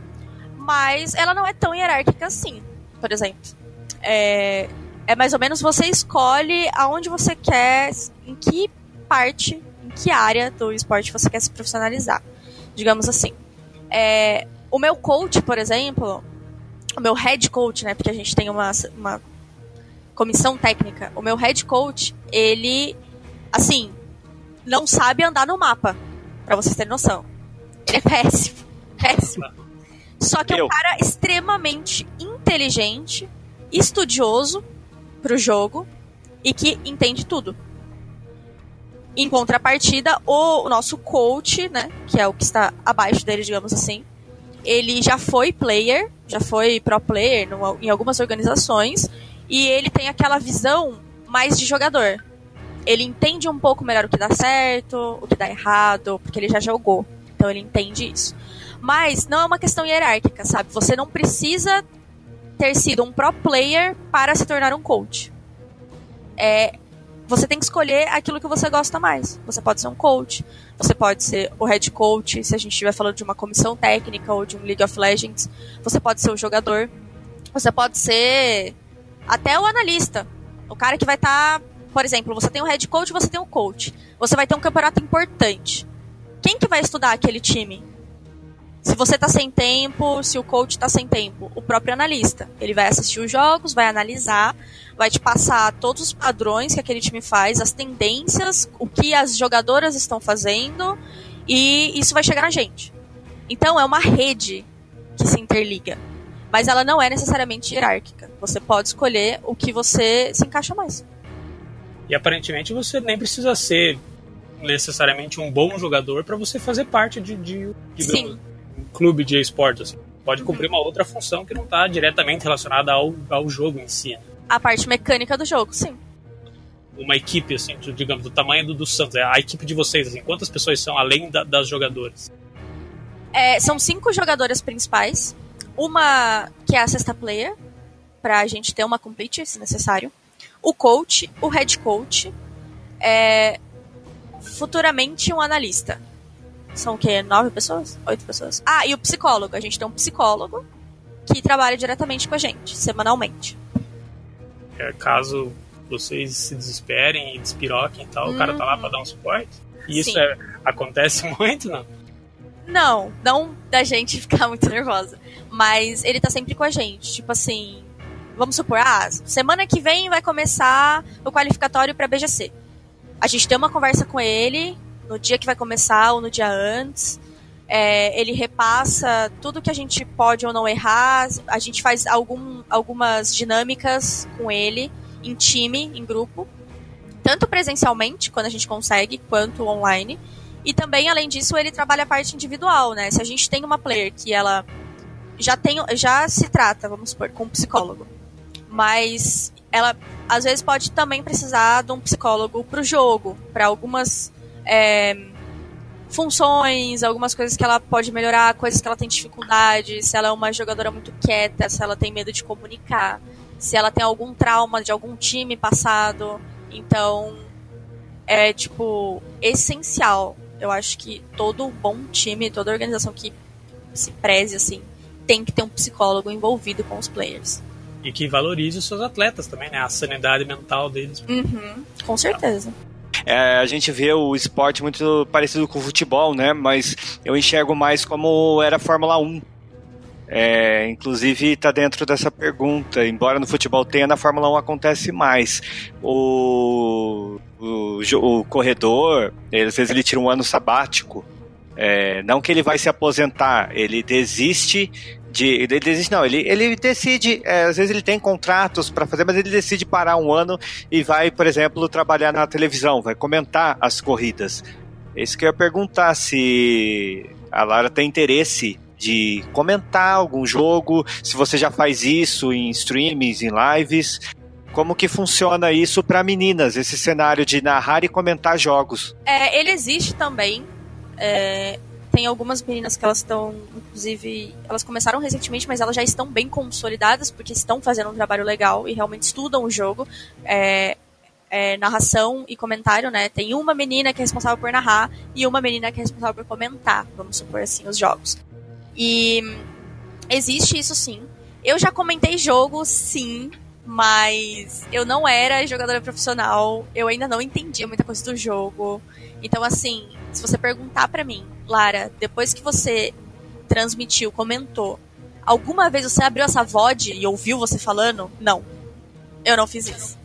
S4: mas ela não é tão hierárquica assim, por exemplo. É, é mais ou menos você escolhe aonde você quer, em que parte, em que área do esporte você quer se profissionalizar. Digamos assim. É, o meu coach, por exemplo, o meu head coach, né? Porque a gente tem uma, uma comissão técnica. O meu head coach, ele, assim, não sabe andar no mapa, para vocês terem noção. Ele é péssimo. Péssimo. Só que é um cara extremamente inteligente, estudioso pro jogo e que entende tudo. Em contrapartida, o nosso coach, né, que é o que está abaixo dele, digamos assim, ele já foi player, já foi pro player no, em algumas organizações, e ele tem aquela visão mais de jogador. Ele entende um pouco melhor o que dá certo, o que dá errado, porque ele já jogou. Então ele entende isso. Mas não é uma questão hierárquica, sabe? Você não precisa ter sido um pro player para se tornar um coach. É, você tem que escolher aquilo que você gosta mais. Você pode ser um coach, você pode ser o head coach, se a gente estiver falando de uma comissão técnica ou de um League of Legends. Você pode ser o jogador. Você pode ser até o analista. O cara que vai estar, tá, por exemplo, você tem um head coach, você tem um coach. Você vai ter um campeonato importante. Quem que vai estudar aquele time? Se você está sem tempo, se o coach está sem tempo, o próprio analista. Ele vai assistir os jogos, vai analisar, vai te passar todos os padrões que aquele time faz, as tendências, o que as jogadoras estão fazendo, e isso vai chegar na gente. Então é uma rede que se interliga. Mas ela não é necessariamente hierárquica. Você pode escolher o que você se encaixa mais.
S3: E aparentemente você nem precisa ser necessariamente um bom jogador para você fazer parte de, de, de
S4: Sim
S3: clube de esportes. Assim. Pode cumprir uma outra função que não está diretamente relacionada ao, ao jogo em si. Né?
S4: A parte mecânica do jogo, sim.
S3: Uma equipe, assim, digamos, do tamanho do, do Santos. É a equipe de vocês, assim, quantas pessoas são além da, das jogadoras?
S4: É, são cinco jogadoras principais. Uma que é a sexta player, para a gente ter uma complete, se necessário. O coach, o head coach, é, futuramente um analista. São o quê? Nove pessoas? Oito pessoas? Ah, e o psicólogo. A gente tem um psicólogo que trabalha diretamente com a gente, semanalmente.
S3: É, caso vocês se desesperem e despiroquem e tal, uhum. o cara tá lá pra dar um suporte. E isso é, acontece muito, não?
S4: Não, não da gente ficar muito nervosa. Mas ele tá sempre com a gente. Tipo assim, vamos supor, ah, semana que vem vai começar o qualificatório para BGC. A gente tem uma conversa com ele, no dia que vai começar ou no dia antes. É, ele repassa tudo que a gente pode ou não errar. A gente faz algum, algumas dinâmicas com ele, em time, em grupo. Tanto presencialmente, quando a gente consegue, quanto online. E também, além disso, ele trabalha a parte individual, né? Se a gente tem uma player que ela já tem, já se trata, vamos supor, com um psicólogo. Mas ela às vezes pode também precisar de um psicólogo para o jogo, para algumas é, funções, algumas coisas que ela pode melhorar, coisas que ela tem dificuldade, se ela é uma jogadora muito quieta, se ela tem medo de comunicar, se ela tem algum trauma de algum time passado. Então, é tipo essencial. Eu acho que todo bom time, toda organização que se preze assim, tem que ter um psicólogo envolvido com os players.
S3: E que valorize os seus atletas também, né? A sanidade mental deles.
S4: Uhum, com certeza.
S6: É, a gente vê o esporte muito parecido com o futebol, né? Mas eu enxergo mais como era a Fórmula 1. É, inclusive está dentro dessa pergunta. Embora no futebol tenha, na Fórmula 1 acontece mais. O, o, o corredor, ele, às vezes ele tira um ano sabático. É, não que ele vai se aposentar, ele desiste de, ele desiste, não, ele, ele decide, é, às vezes ele tem contratos para fazer, mas ele decide parar um ano e vai, por exemplo, trabalhar na televisão, vai comentar as corridas. Isso que eu ia perguntar, se a Lara tem interesse de comentar algum jogo, se você já faz isso em streams, em lives. Como que funciona isso para meninas, esse cenário de narrar e comentar jogos?
S4: É, ele existe também. É, tem algumas meninas que elas estão, inclusive, elas começaram recentemente, mas elas já estão bem consolidadas, porque estão fazendo um trabalho legal e realmente estudam o jogo. É, é, narração e comentário, né? Tem uma menina que é responsável por narrar e uma menina que é responsável por comentar, vamos supor assim, os jogos. E existe isso sim. Eu já comentei jogo, sim, mas eu não era jogadora profissional, eu ainda não entendia muita coisa do jogo. Então, assim, se você perguntar para mim, Lara, depois que você transmitiu, comentou, alguma vez você abriu essa VOD e ouviu você falando? Não. Eu não fiz isso.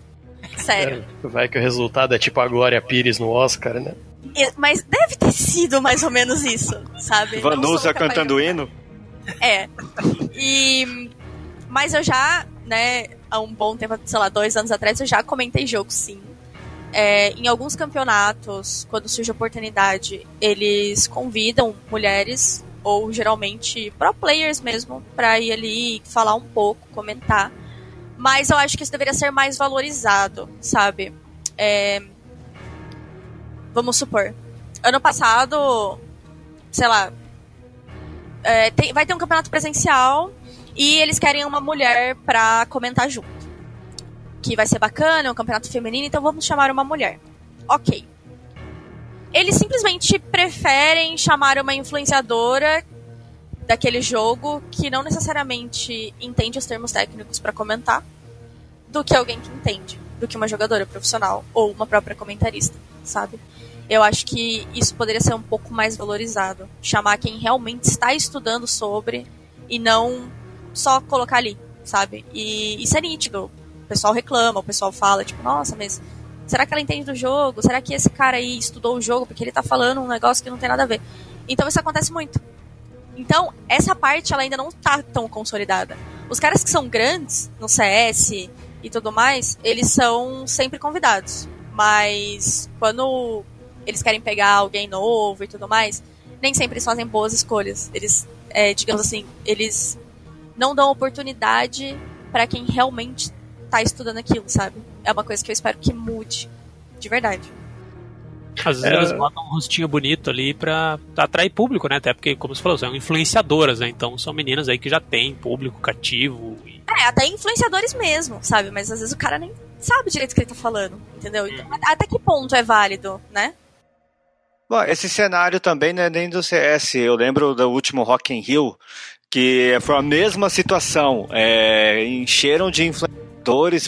S4: Sério.
S5: É, vai que o resultado é tipo a Glória Pires no Oscar, né?
S4: Mas deve ter sido mais ou menos isso, sabe?
S6: Vanusa cantando hino?
S4: É. E. Mas eu já, né, há um bom tempo, sei lá, dois anos atrás, eu já comentei jogo, sim. É, em alguns campeonatos, quando surge a oportunidade, eles convidam mulheres, ou geralmente pro players mesmo, pra ir ali falar um pouco, comentar. Mas eu acho que isso deveria ser mais valorizado, sabe? É... Vamos supor. Ano passado, sei lá. É, tem, vai ter um campeonato presencial e eles querem uma mulher pra comentar junto. Que vai ser bacana, é um campeonato feminino, então vamos chamar uma mulher. Ok. Eles simplesmente preferem chamar uma influenciadora daquele jogo que não necessariamente entende os termos técnicos para comentar, do que alguém que entende, do que uma jogadora profissional ou uma própria comentarista, sabe? Eu acho que isso poderia ser um pouco mais valorizado, chamar quem realmente está estudando sobre e não só colocar ali, sabe? E isso é nítido. O pessoal reclama, o pessoal fala, tipo, nossa, mas será que ela entende do jogo? Será que esse cara aí estudou o jogo porque ele tá falando um negócio que não tem nada a ver? Então isso acontece muito. Então, essa parte ela ainda não tá tão consolidada. Os caras que são grandes no CS e tudo mais, eles são sempre convidados. Mas quando eles querem pegar alguém novo e tudo mais, nem sempre eles fazem boas escolhas. Eles, é, digamos assim, eles não dão oportunidade para quem realmente tá estudando aquilo, sabe? É uma coisa que eu espero que mude. De verdade.
S3: Às vezes é... elas botam um rostinho bonito ali pra, atrair público, né? Até porque, como você falou, são influenciadoras, né? Então são meninas aí que já têm público cativo. E...
S4: É, até influenciadores mesmo, sabe? Mas às vezes o cara nem sabe direito o que ele tá falando, entendeu? Então, hum. até que ponto é válido, né?
S6: Bom, esse cenário também não é nem do CS. Eu lembro do último Rock in Rio, que foi a mesma situação. É, encheram de influenciadores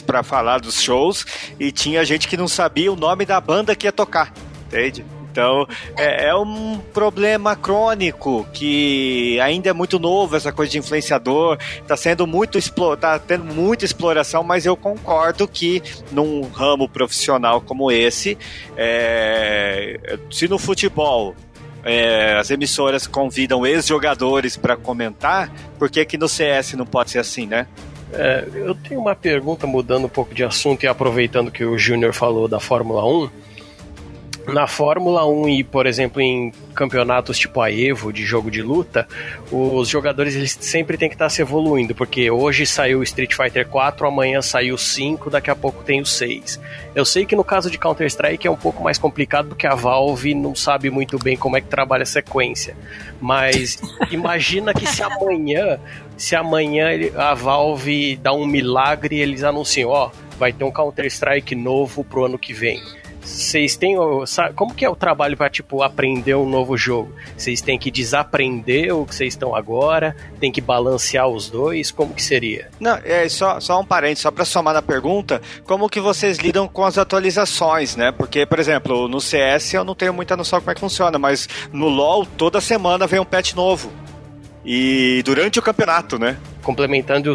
S6: para falar dos shows e tinha gente que não sabia o nome da banda que ia tocar entende? Então, é, é, um problema crônico que ainda é muito novo, essa coisa de influenciador, está sendo muito tá tendo muita exploração, mas eu concordo que num ramo profissional como esse, é, se no futebol é, as emissoras convidam ex-jogadores para comentar, por que, que no CS não pode ser assim, né?
S5: É, eu tenho uma pergunta mudando um pouco de assunto e aproveitando que o Júnior falou da Fórmula 1 na Fórmula 1 e, por exemplo, em campeonatos tipo a Evo, de jogo de luta, os jogadores eles sempre têm que estar se evoluindo, porque hoje saiu o Street Fighter 4, amanhã saiu o 5, daqui a pouco tem o 6. Eu sei que no caso de Counter-Strike é um pouco mais complicado porque a Valve não sabe muito bem como é que trabalha a sequência. Mas imagina que se amanhã, se amanhã a Valve dá um milagre e eles anunciam, ó, vai ter um Counter-Strike novo pro ano que vem vocês têm. Sabe, como que é o trabalho para tipo, aprender um novo jogo? Vocês têm que desaprender o que vocês estão agora? Tem que balancear os dois? Como que seria?
S6: Não, é só, só um parênteses, só para somar na pergunta, como que vocês lidam com as atualizações, né? Porque, por exemplo, no CS eu não tenho muita noção como é que funciona, mas no LoL toda semana vem um patch novo. E durante o campeonato, né?
S5: Complementando,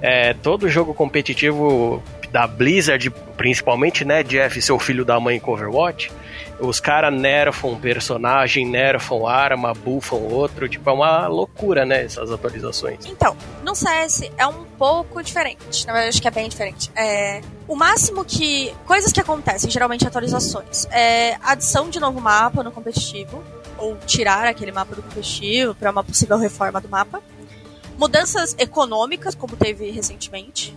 S5: é, todo jogo competitivo da Blizzard, principalmente, né, Jeff, seu filho da mãe com Overwatch, Os caras nerfam personagem, nerfam arma, buffam outro. Tipo, é uma loucura, né? Essas atualizações.
S4: Então, no CS é um pouco diferente. Na verdade, acho que é bem diferente. É, o máximo que. Coisas que acontecem, geralmente atualizações. É adição de novo mapa no competitivo. Ou tirar aquele mapa do competitivo para uma possível reforma do mapa. Mudanças econômicas, como teve recentemente.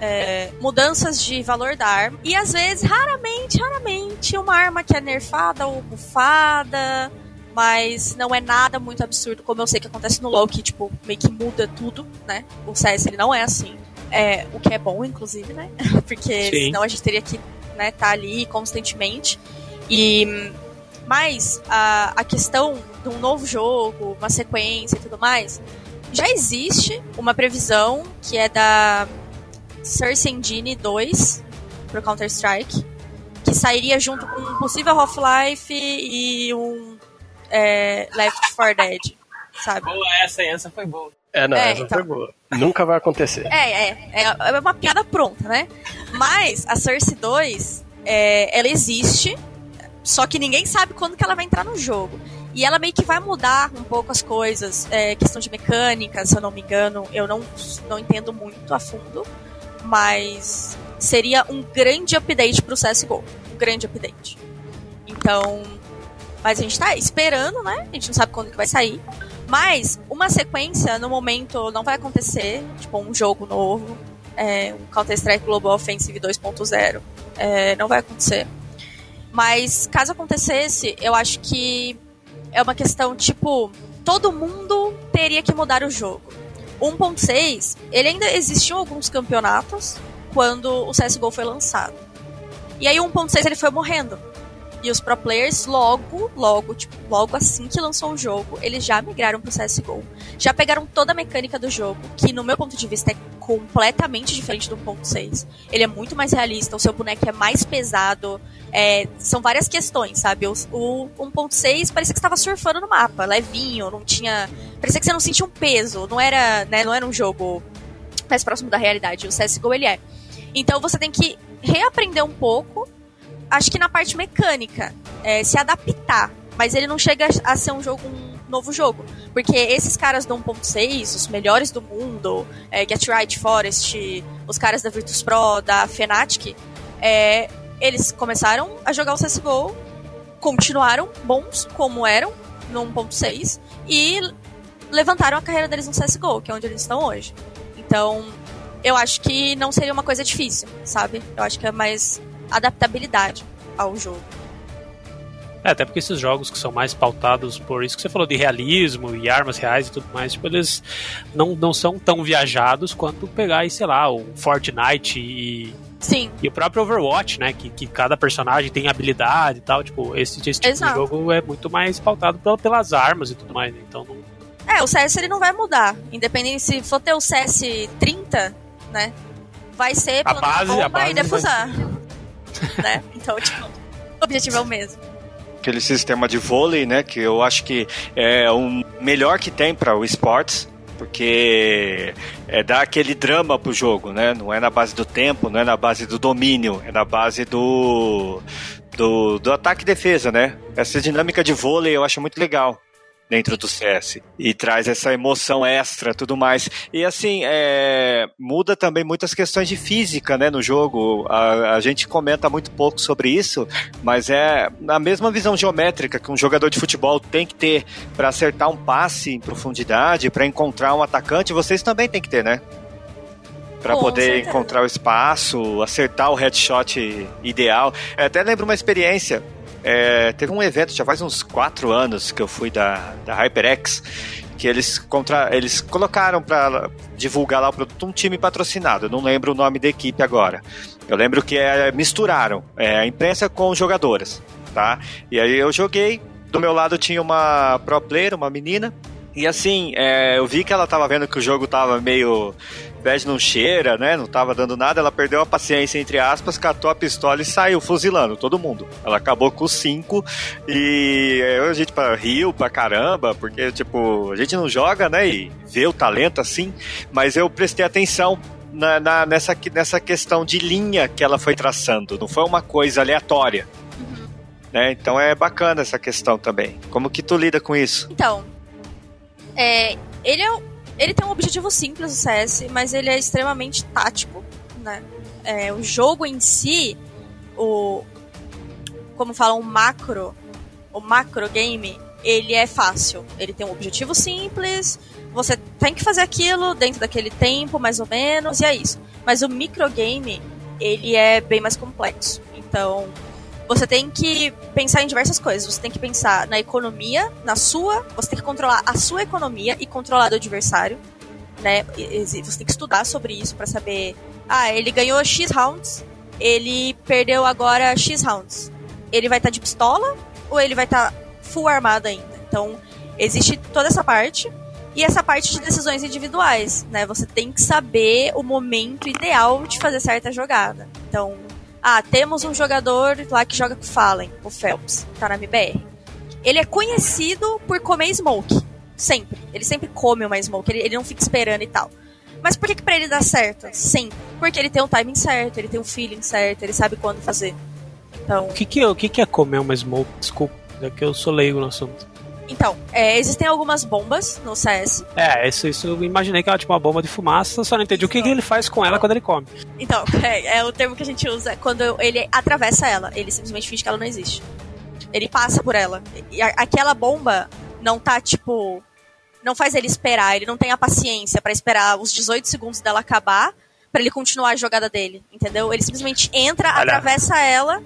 S4: É, mudanças de valor da arma. E às vezes, raramente, raramente, uma arma que é nerfada ou bufada. Mas não é nada muito absurdo, como eu sei que acontece no LoL, que tipo, meio que muda tudo, né? O CS ele não é assim. É, o que é bom, inclusive, né? Porque
S3: Sim.
S4: senão a gente teria que né, tá ali constantemente. E mas a, a questão de um novo jogo, uma sequência e tudo mais, já existe uma previsão que é da Source Engine 2 pro Counter-Strike, que sairia junto com um possível Half-Life e um é, Left 4 Dead, sabe?
S3: Boa essa, essa foi boa.
S5: É, não,
S4: É,
S5: essa
S4: então.
S5: foi boa. Nunca vai acontecer.
S4: É, é, é, é uma piada pronta, né? Mas a Source 2, é, ela existe, só que ninguém sabe quando que ela vai entrar no jogo. E ela meio que vai mudar um pouco as coisas, é, questão de mecânica, se eu não me engano, eu não, não entendo muito a fundo, mas seria um grande update pro CSGO. Um grande update. Então, mas a gente tá esperando, né? A gente não sabe quando que vai sair. Mas uma sequência, no momento, não vai acontecer. Tipo, um jogo novo. É, um Counter-Strike Global Offensive 2.0. É, não vai acontecer. Mas, caso acontecesse, eu acho que é uma questão, tipo, todo mundo teria que mudar o jogo. O 1.6, ele ainda existiam alguns campeonatos quando o CSGO foi lançado. E aí o 1.6 ele foi morrendo. E os pro players logo, logo, tipo, logo assim que lançou o jogo, eles já migraram pro CSGO. Já pegaram toda a mecânica do jogo, que no meu ponto de vista é completamente diferente do 1.6. Ele é muito mais realista, o seu boneco é mais pesado. é, são várias questões, sabe? O, o 1.6 parecia que estava surfando no mapa, levinho, não tinha. Parecia que você não sentia um peso, não era, né, não era um jogo mais próximo da realidade. O CSGO ele é. Então você tem que reaprender um pouco acho que na parte mecânica, é, se adaptar. Mas ele não chega a ser um jogo, um novo jogo. Porque esses caras do 1.6, os melhores do mundo, é, Get Right Forest, os caras da Virtus Pro, da Fnatic, é, eles começaram a jogar o CSGO, continuaram bons como eram no 1.6 e levantaram a carreira deles no CSGO, que é onde eles estão hoje. Então, eu acho que não seria uma coisa difícil, sabe? Eu acho que é mais adaptabilidade ao jogo.
S3: É, até porque esses jogos que são mais pautados por isso que você falou de realismo e armas reais e tudo mais, tipo, eles não, não são tão viajados quanto pegar, aí, sei lá, o Fortnite e,
S4: Sim,
S3: e o próprio Overwatch, né? Que, que cada personagem tem habilidade e tal. Tipo, esse, esse tipo
S4: Exato.
S3: de jogo é muito mais pautado pela- pelas armas e tudo mais, né? Então não.
S4: É, o CS ele não vai mudar. Independente se for ter o CS 30, né? Vai ser
S3: A
S4: plantar
S3: base- a base
S4: e defusar. Né? Então, tipo, o objetivo é o mesmo.
S6: aquele sistema de vôlei, né? Que eu acho que é o melhor que tem para o esportes, porque é dá aquele drama pro jogo, né? Não é na base do tempo, não é na base do domínio, é na base do do, do ataque e defesa, né? Essa dinâmica de vôlei eu acho muito legal dentro do CS e traz essa emoção extra tudo mais. E assim é, muda também muitas questões de física né no jogo. A, a gente comenta muito pouco sobre isso mas é a mesma visão geométrica que um jogador de futebol tem que ter para acertar um passe em profundidade para encontrar um atacante vocês também tem que ter né? Para poder encontrar o espaço acertar o headshot ideal. Eu até lembro uma experiência é, teve um evento já faz uns quatro anos que eu fui da, da HyperX que eles, contra, eles colocaram para divulgar lá o produto um time patrocinado. Eu não lembro o nome da equipe agora. Eu lembro que é, misturaram é, a imprensa com os jogadores, tá? E aí eu joguei. Do meu lado tinha uma pro player, uma menina. E assim, é, eu vi que ela tava vendo que o jogo tava meio bad não cheira, né? Não tava dando nada. Ela perdeu a paciência, entre aspas, catou a pistola e saiu fuzilando todo mundo. Ela acabou com cinco e é, a gente pra, riu pra caramba, porque, tipo, a gente não joga, né? E vê o talento assim, mas eu prestei atenção na, na- nessa, nessa questão de linha que ela foi traçando. Não foi uma coisa aleatória. né? Então é bacana essa questão também. Como que tu lida com isso?
S4: Então, é, ele, é, ele tem um objetivo simples, o CS, mas ele é extremamente tático, né? É, o jogo em si, o como falam, o macro, o macro game, ele é fácil. Ele tem um objetivo simples, você tem que fazer aquilo dentro daquele tempo, mais ou menos, e é isso. Mas o microgame, ele é bem mais complexo. Então, você tem que pensar em diversas coisas. Você tem que pensar na economia, na sua, você tem que controlar a sua economia e controlar do adversário, né? Você tem que estudar sobre isso para saber, ah, ele ganhou X rounds, ele perdeu agora X rounds. Ele vai estar tá de pistola ou ele vai estar tá full armado ainda? Então, existe toda essa parte e essa parte de decisões individuais, né? Você tem que saber o momento ideal de fazer certa jogada. Então, ah, temos um jogador lá que joga com Fallen, o Phelps, tá na MBR. Ele é conhecido por comer smoke. Sempre. Ele sempre come uma smoke, ele, ele não fica esperando e tal. Mas por que, que pra ele dá certo? Sempre. Porque ele tem o timing certo, ele tem o feeling certo, ele sabe quando fazer. Então.
S3: O que, que, o que, que é comer uma smoke? Desculpa, é que eu sou leigo no assunto.
S4: Então, é, existem algumas bombas no CS.
S3: É, isso, isso eu imaginei que era tipo uma bomba de fumaça, só não entendi o que, que ele faz com ela quando ele come.
S4: Então, é, é, o termo que a gente usa quando ele atravessa ela. Ele simplesmente finge que ela não existe. Ele passa por ela. E a, aquela bomba não tá, tipo. Não faz ele esperar, ele não tem a paciência para esperar os 18 segundos dela acabar para ele continuar a jogada dele, entendeu? Ele simplesmente entra, Olha. atravessa ela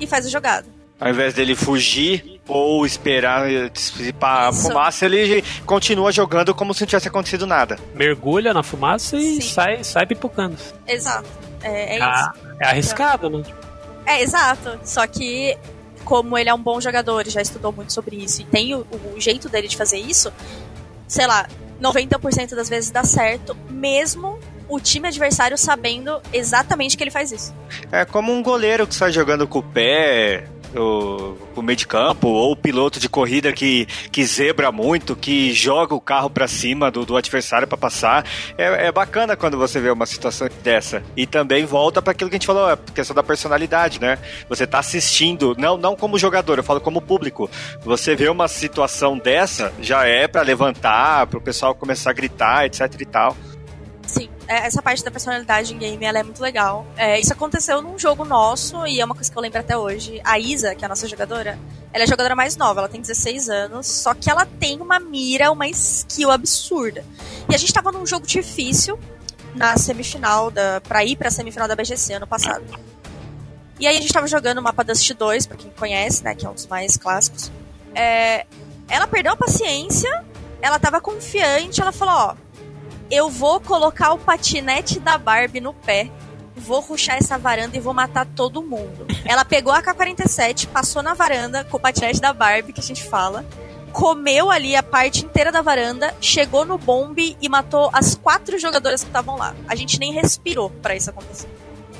S4: e faz a jogada.
S6: Ao invés dele fugir ou esperar dissipar a fumaça, ele continua jogando como se não tivesse acontecido nada.
S3: Mergulha na fumaça e sai, sai pipocando.
S4: Exato. É, é ah, isso.
S3: É arriscado, né?
S4: É, exato. Só que, como ele é um bom jogador e já estudou muito sobre isso e tem o, o jeito dele de fazer isso, sei lá, 90% das vezes dá certo, mesmo o time adversário sabendo exatamente que ele faz isso.
S6: É como um goleiro que sai jogando com o pé, o, o meio de campo, ou o piloto de corrida que, que zebra muito, que joga o carro para cima do, do adversário para passar. É, é bacana quando você vê uma situação dessa. E também volta para aquilo que a gente falou, a questão da personalidade, né? Você tá assistindo, não, não como jogador, eu falo como público. Você vê uma situação dessa, já é para levantar, para o pessoal começar a gritar, etc e tal.
S4: Sim, é, essa parte da personalidade em game ela é muito legal. É, isso aconteceu num jogo nosso e é uma coisa que eu lembro até hoje. A Isa, que é a nossa jogadora, ela é a jogadora mais nova, ela tem 16 anos, só que ela tem uma mira, uma skill absurda. E a gente tava num jogo difícil na semifinal da para ir para semifinal da BGC ano passado. E aí a gente tava jogando o mapa Dust 2, para quem conhece, né, que é um dos mais clássicos. É, ela perdeu a paciência, ela tava confiante, ela falou, ó, eu vou colocar o patinete da Barbie no pé, vou ruxar essa varanda e vou matar todo mundo. Ela pegou a K-47, passou na varanda com o patinete da Barbie, que a gente fala, comeu ali a parte inteira da varanda, chegou no bombe e matou as quatro jogadoras que estavam lá. A gente nem respirou para isso acontecer.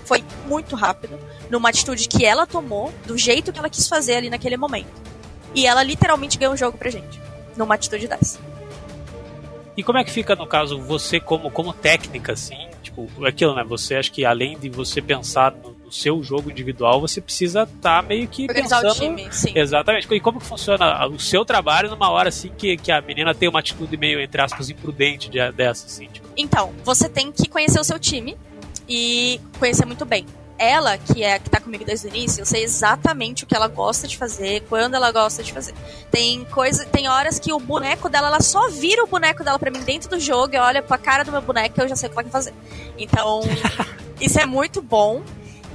S4: Foi muito rápido, numa atitude que ela tomou, do jeito que ela quis fazer ali naquele momento. E ela literalmente ganhou o jogo pra gente, numa atitude dessa.
S3: E como é que fica, no caso, você como, como técnica, assim? Tipo, aquilo, né? Você acha que além de você pensar no, no seu jogo individual, você precisa estar tá meio que
S4: Organizar
S3: pensando...
S4: o time, sim.
S3: Exatamente. E como que funciona o seu trabalho numa hora, assim, que, que a menina tem uma atitude meio, entre aspas, imprudente de, dessa, assim? Tipo?
S4: Então, você tem que conhecer o seu time e conhecer muito bem ela, que é que tá comigo desde o início, eu sei exatamente o que ela gosta de fazer, quando ela gosta de fazer. Tem coisa, tem horas que o boneco dela, ela só vira o boneco dela para mim dentro do jogo e olha pra cara do meu boneco e eu já sei o que ela quer fazer. Então, isso é muito bom.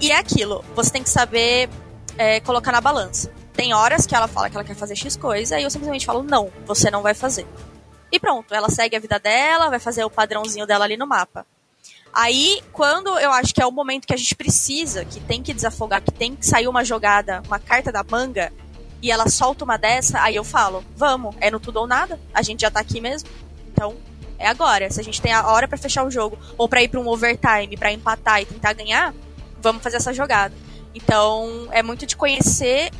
S4: E é aquilo, você tem que saber é, colocar na balança. Tem horas que ela fala que ela quer fazer X coisa e eu simplesmente falo, não, você não vai fazer. E pronto, ela segue a vida dela, vai fazer o padrãozinho dela ali no mapa. Aí, quando eu acho que é o momento que a gente precisa, que tem que desafogar, que tem que sair uma jogada, uma carta da manga, e ela solta uma dessa, aí eu falo, vamos, é no tudo ou nada, a gente já tá aqui mesmo. Então, é agora. Se a gente tem a hora para fechar o jogo, ou para ir para um overtime, para empatar e tentar ganhar, vamos fazer essa jogada. Então, é muito de conhecer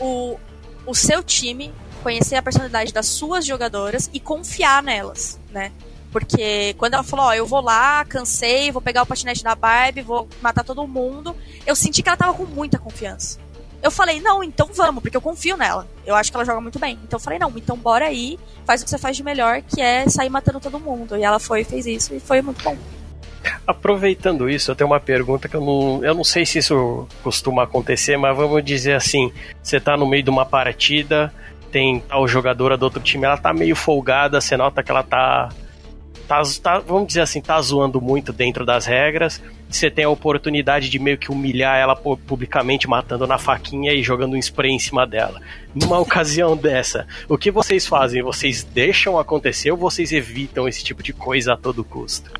S4: o, o seu time, conhecer a personalidade das suas jogadoras e confiar nelas, né? Porque quando ela falou, ó, eu vou lá, cansei, vou pegar o patinete da Barbie, vou matar todo mundo, eu senti que ela tava com muita confiança. Eu falei, não, então vamos, porque eu confio nela. Eu acho que ela joga muito bem. Então eu falei, não, então bora aí, faz o que você faz de melhor, que é sair matando todo mundo. E ela foi fez isso e foi muito bom.
S5: Aproveitando isso, eu tenho uma pergunta que eu não, eu não sei se isso costuma acontecer, mas vamos dizer assim: você tá no meio de uma partida, tem tal jogadora do outro time, ela tá meio folgada, você nota que ela tá, tá, tá vamos dizer assim, tá zoando muito dentro das regras. Você tem a oportunidade de meio que humilhar ela pu- publicamente, matando na faquinha e jogando um spray em cima dela. Numa ocasião dessa, o que vocês fazem? Vocês deixam acontecer ou vocês evitam esse tipo de coisa a todo custo?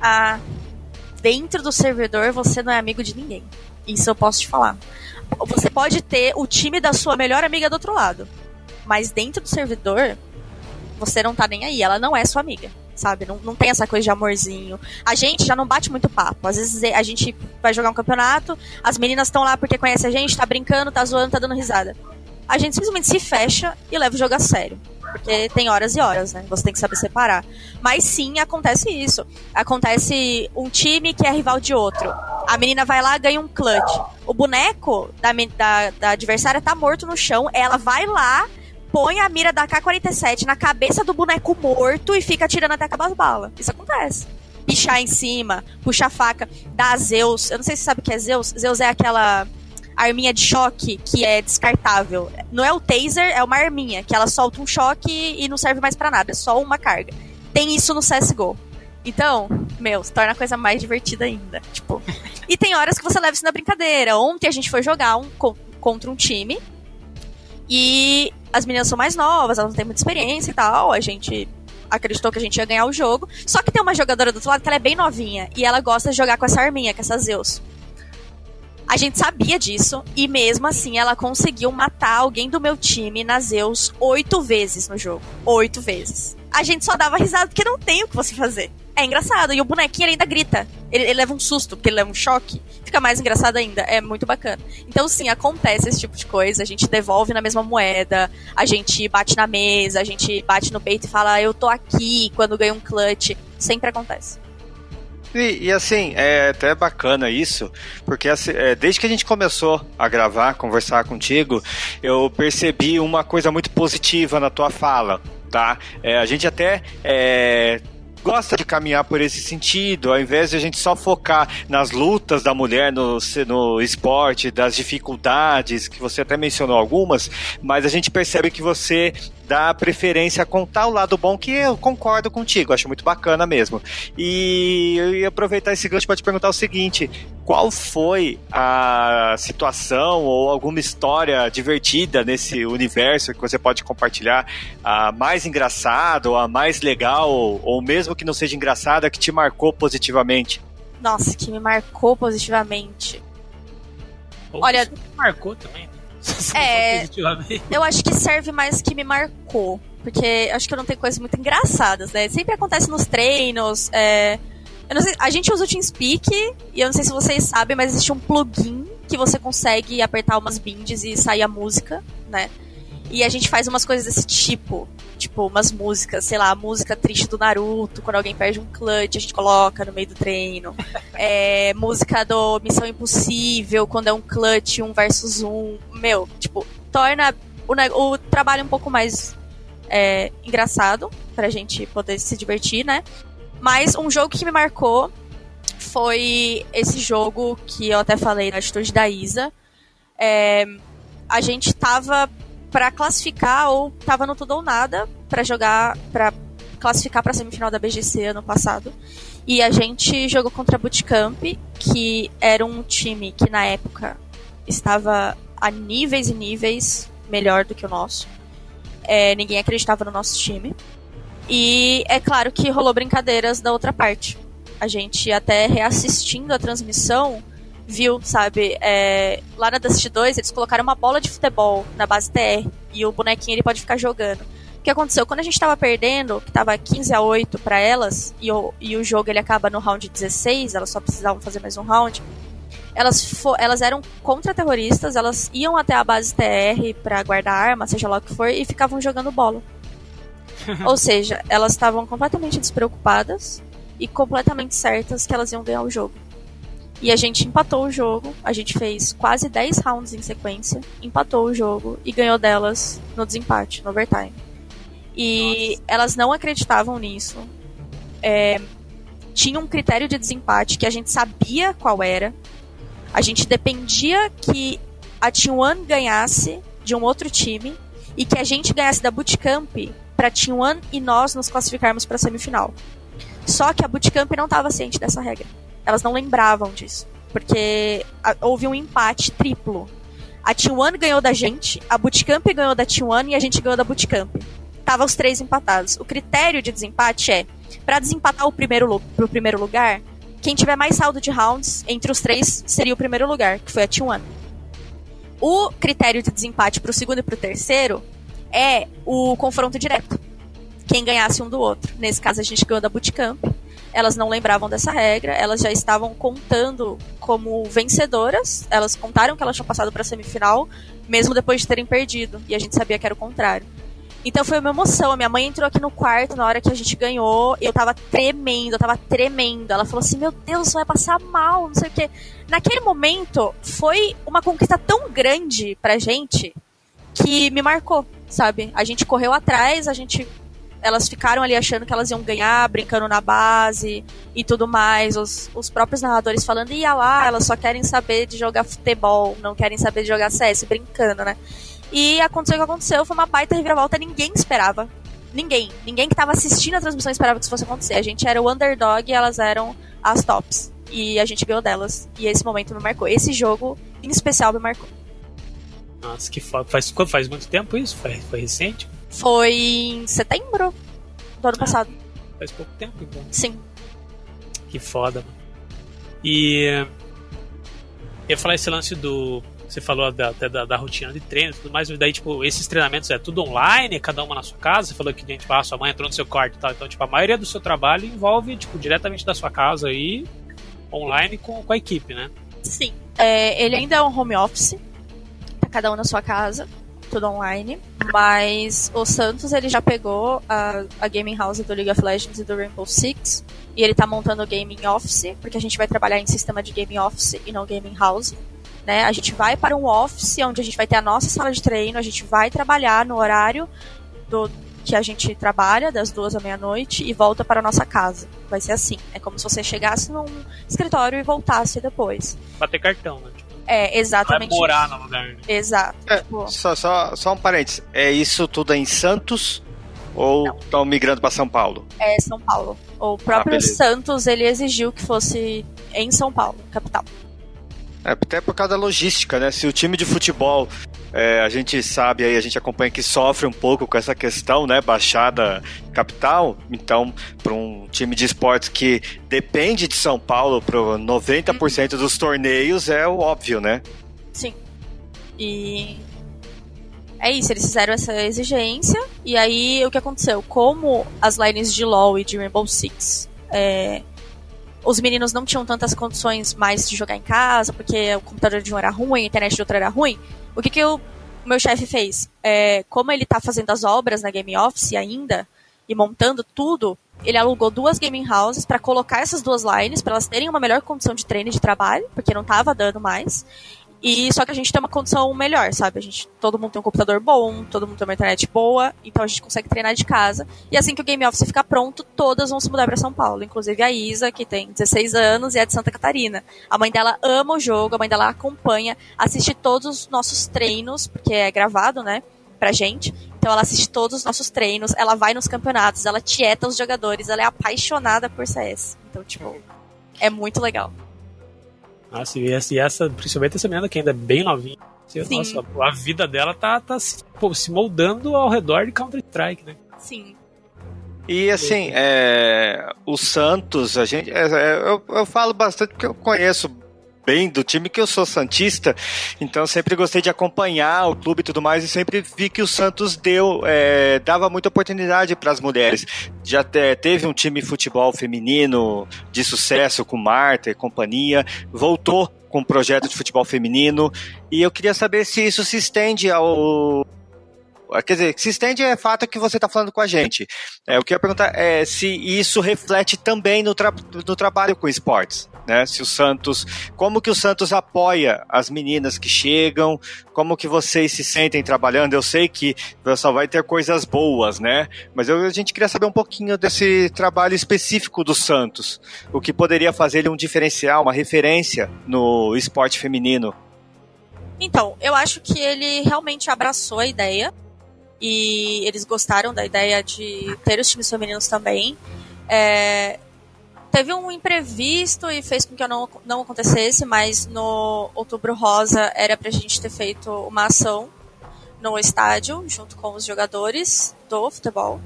S4: Ah, dentro do servidor você não é amigo de ninguém. Isso eu posso te falar. Você pode ter o time da sua melhor amiga do outro lado. Mas dentro do servidor, você não tá nem aí. Ela não é sua amiga. Sabe? Não, não tem essa coisa de amorzinho. A gente já não bate muito papo. Às vezes a gente vai jogar um campeonato, as meninas estão lá porque conhecem a gente, tá brincando, tá zoando, tá dando risada. A gente simplesmente se fecha e leva o jogo a sério. Porque tem horas e horas, né? Você tem que saber separar. Mas sim, acontece isso. Acontece um time que é rival de outro. A menina vai lá ganha um clutch. O boneco da, da, da adversária tá morto no chão. Ela vai lá, põe a mira da K-47 na cabeça do boneco morto e fica atirando até acabar as balas. Isso acontece. Pichar em cima, puxar a faca, dar Zeus. Eu não sei se você sabe o que é Zeus. Zeus é aquela arminha de choque que é descartável. Não é o taser, é uma arminha, que ela solta um choque e não serve mais pra nada, é só uma carga. Tem isso no CSGO. Então, meu, se torna a coisa mais divertida ainda. Tipo. E tem horas que você leva isso na brincadeira. Ontem a gente foi jogar um, co- contra um time. E as meninas são mais novas, elas não têm muita experiência e tal. A gente acreditou que a gente ia ganhar o jogo. Só que tem uma jogadora do outro lado que ela é bem novinha. E ela gosta de jogar com essa arminha, com essa Zeus. A gente sabia disso e mesmo assim ela conseguiu matar alguém do meu time na Zeus oito vezes no jogo. Oito vezes. A gente só dava risada porque não tem o que você fazer. É engraçado. E o bonequinho ainda grita. Ele, ele leva um susto, porque ele leva um choque. Fica mais engraçado ainda. É muito bacana. Então, sim, acontece esse tipo de coisa. A gente devolve na mesma moeda. A gente bate na mesa. A gente bate no peito e fala, eu tô aqui quando ganha um clutch. Sempre acontece.
S6: E, e, assim, é até bacana isso, porque assim, é, desde que a gente começou a gravar, conversar contigo, eu percebi uma coisa muito positiva na tua fala, tá? É, a gente até é, gosta de caminhar por esse sentido, ao invés de a gente só focar nas lutas da mulher no, no esporte, das dificuldades, que você até mencionou algumas, mas a gente percebe que você dá preferência a contar o lado bom, que eu concordo contigo, acho muito bacana mesmo. E eu ia aproveitar esse gancho para te perguntar o seguinte: qual foi a situação ou alguma história divertida nesse universo que você pode compartilhar, a mais engraçada, ou a mais legal, ou mesmo que não seja engraçada, que te marcou positivamente?
S4: Nossa, que me marcou positivamente.
S3: Ou
S4: Olha-
S3: que marcou também.
S4: É. Eu acho que serve mais que me marcou. Porque acho que eu não tenho coisas muito engraçadas, né? Sempre acontece nos treinos. é, eu não sei- a gente usa o TeamSpeak e eu não sei se vocês sabem, mas existe um plugin que você consegue apertar umas binds e sair a música, né? E a gente faz umas coisas desse tipo. Tipo, umas músicas, sei lá, a música triste do Naruto, quando alguém perde um clutch, a gente coloca no meio do treino. É, música do Missão Impossível, quando é um clutch, um versus um. Meu, tipo, torna o, o trabalho um pouco mais é, engraçado pra gente poder se divertir, né? Mas um jogo que me marcou foi esse jogo que eu até falei na atitude da Isa. É, a gente tava pra classificar ou tava no tudo ou nada pra jogar, pra classificar pra semifinal da BGC ano passado. E a gente jogou contra a Bootcamp, que era um time que na época estava a níveis e níveis melhor do que o nosso. É, ninguém acreditava no nosso time. E é claro que rolou brincadeiras da outra parte. A gente até reassistindo a transmissão viu, sabe, é, lá na Dust 2 eles colocaram uma bola de futebol na base TR e o bonequinho ele pode ficar jogando. O que aconteceu? Quando a gente tava perdendo, que tava 15 a 8 para elas, e o, e o jogo ele acaba no round 16, elas só precisavam fazer mais um round. Elas, elas eram contra-terroristas, elas iam até a base TR pra guardar arma, seja lá o que for, e ficavam jogando bola. Ou seja, elas estavam completamente despreocupadas e completamente certas que elas iam ganhar o jogo. E a gente empatou o jogo. A gente fez quase 10 rounds em sequência, empatou o jogo e ganhou delas no desempate, no overtime. E Nossa. elas não acreditavam nisso. É, tinha um critério de desempate que a gente sabia qual era. A gente dependia que a T1 ganhasse de um outro time e que a gente ganhasse da Bootcamp para T1 e nós nos classificarmos para a semifinal. Só que a Bootcamp não estava ciente dessa regra. Elas não lembravam disso. Porque houve um empate triplo. A T1 ganhou da gente, a Bootcamp ganhou da T1 e a gente ganhou da Bootcamp. Tava os três empatados. O critério de desempate é, para desempatar o primeiro pro primeiro lugar, quem tiver mais saldo de rounds entre os três seria o primeiro lugar, que foi a T1. O critério de desempate pro segundo e pro terceiro é o confronto direto. Quem ganhasse um do outro. Nesse caso, a gente ganhou da Bootcamp elas não lembravam dessa regra, elas já estavam contando como vencedoras, elas contaram que elas tinham passado para a semifinal, mesmo depois de terem perdido, e a gente sabia que era o contrário. Então foi uma emoção. A minha mãe entrou aqui no quarto na hora que a gente ganhou. Eu tava tremendo, eu tava tremendo. Ela falou assim: Meu Deus, vai passar mal, não sei o quê. Naquele momento, foi uma conquista tão grande pra gente que me marcou, sabe? A gente correu atrás, a gente elas ficaram ali achando que elas iam ganhar, brincando na base e tudo mais. Os, os próprios narradores falando, ia lá, elas só querem saber de jogar futebol, não querem saber de jogar CS, brincando, né? E aconteceu o que aconteceu, foi uma baita reviravolta, ninguém esperava. Ninguém. Ninguém que estava assistindo a transmissão esperava que isso fosse acontecer. A gente era o underdog e elas eram as tops. E a gente ganhou delas. E esse momento me marcou. Esse jogo, em especial, me marcou.
S3: Nossa, que foda. Faz, faz muito tempo isso? Foi, foi recente?
S4: Foi em setembro do ano ah, passado.
S3: Faz pouco tempo, então.
S4: Sim.
S3: Que foda, mano. E. Eu ia falar esse lance do. Você falou da, da, da rotina de treino e tudo mais, e daí, tipo, esses treinamentos é tudo online, cada uma na sua casa? Você falou que, tipo, ah, sua mãe entrou no seu quarto e tal. Então, tipo, a maioria do seu trabalho envolve, tipo, diretamente da sua casa aí, online com, com a equipe, né?
S4: Sim. É, ele ainda é um home office, tá cada um na sua casa tudo online. Mas o Santos ele já pegou a, a gaming house do League of Legends e do Rainbow Six. E ele tá montando o gaming office, porque a gente vai trabalhar em sistema de gaming office e não gaming house. Né? A gente vai para um office onde a gente vai ter a nossa sala de treino, a gente vai trabalhar no horário do, que a gente trabalha, das duas à meia-noite, e volta para a nossa casa. Vai ser assim. É como se você chegasse num escritório e voltasse depois.
S3: Bater cartão, né?
S4: É, exatamente.
S3: Vai morar no lugar. Né?
S4: Exato.
S6: É, tipo... só, só, só um parênteses. É isso tudo em Santos? Ou estão migrando para São Paulo?
S4: É São Paulo. O próprio ah, Santos ele exigiu que fosse em São Paulo, capital.
S6: É, até por causa da logística, né? Se o time de futebol, é, a gente sabe aí, a gente acompanha que sofre um pouco com essa questão, né? Baixada capital. Então, para um time de esportes que depende de São Paulo para 90% uhum. dos torneios, é o óbvio, né?
S4: Sim. E é isso, eles fizeram essa exigência. E aí, o que aconteceu? Como as lines de LoL e de Rainbow Six é, os meninos não tinham tantas condições mais de jogar em casa, porque o computador de um era ruim, a internet de outro era ruim. O que, que o meu chefe fez? É, como ele está fazendo as obras na Game Office ainda, e montando tudo, ele alugou duas gaming houses para colocar essas duas lines, para elas terem uma melhor condição de treino e de trabalho, porque não estava dando mais. E só que a gente tem uma condição melhor, sabe? A gente, todo mundo tem um computador bom, todo mundo tem uma internet boa, então a gente consegue treinar de casa. E assim que o Game Office ficar pronto, todas vão se mudar para São Paulo, inclusive a Isa, que tem 16 anos e é de Santa Catarina. A mãe dela ama o jogo, a mãe dela acompanha, assiste todos os nossos treinos, porque é gravado, né, pra gente. Então ela assiste todos os nossos treinos, ela vai nos campeonatos, ela tieta os jogadores, ela é apaixonada por CS. Então, tipo, é muito legal.
S3: Nossa, e essa, e essa, principalmente essa menina que ainda é bem novinha. Assim, Sim. Nossa, a vida dela tá, tá pô, se moldando ao redor de Counter-Strike, né?
S4: Sim.
S6: E assim, é, o Santos, a gente, é, é, eu, eu falo bastante porque eu conheço bem do time que eu sou santista, então sempre gostei de acompanhar o clube e tudo mais e sempre vi que o Santos deu é, dava muita oportunidade para as mulheres. Já te, teve um time de futebol feminino de sucesso com Marta e companhia, voltou com um projeto de futebol feminino e eu queria saber se isso se estende ao Quer dizer, se estende é fato que você está falando com a gente. É, o que eu ia perguntar é se isso reflete também no, tra no trabalho com esportes. Né? Se o Santos, como que o Santos apoia as meninas que chegam, como que vocês se sentem trabalhando? Eu sei que só vai ter coisas boas, né? Mas eu, a gente queria saber um pouquinho desse trabalho específico do Santos, o que poderia fazer ele um diferencial, uma referência no esporte feminino.
S4: Então, eu acho que ele realmente abraçou a ideia e eles gostaram da ideia de ter os times femininos também. É, teve um imprevisto e fez com que não, não acontecesse, mas no Outubro Rosa era pra gente ter feito uma ação no estádio, junto com os jogadores do futebol.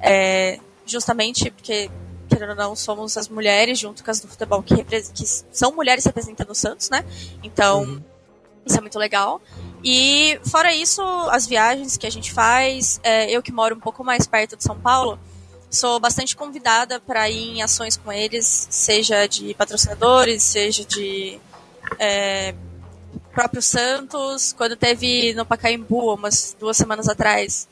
S4: É, justamente porque, querendo ou não, somos as mulheres, junto com as do futebol, que, que são mulheres representando o Santos, né? Então, uhum. Isso é muito legal. E fora isso, as viagens que a gente faz, é, eu que moro um pouco mais perto de São Paulo, sou bastante convidada para ir em ações com eles, seja de patrocinadores, seja de é, próprio Santos. Quando teve no Pacaembu, umas duas semanas atrás,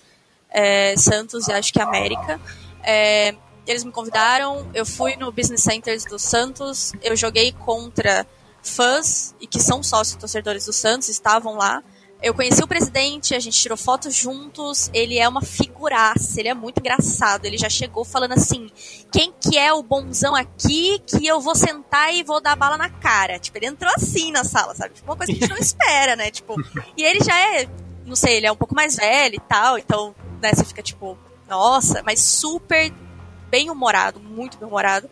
S4: é, Santos e acho que América, é, eles me convidaram, eu fui no Business Centers do Santos, eu joguei contra fãs e que são sócios torcedores do Santos, estavam lá. Eu conheci o presidente, a gente tirou fotos juntos, ele é uma figuraça, ele é muito engraçado. Ele já chegou falando assim: quem que é o bonzão aqui que eu vou sentar e vou dar bala na cara? Tipo, ele entrou assim na sala, sabe? Tipo, uma coisa que a gente não espera, né? Tipo, e ele já é, não sei, ele é um pouco mais velho e tal, então, né, você fica tipo, nossa, mas super bem humorado, muito bem humorado.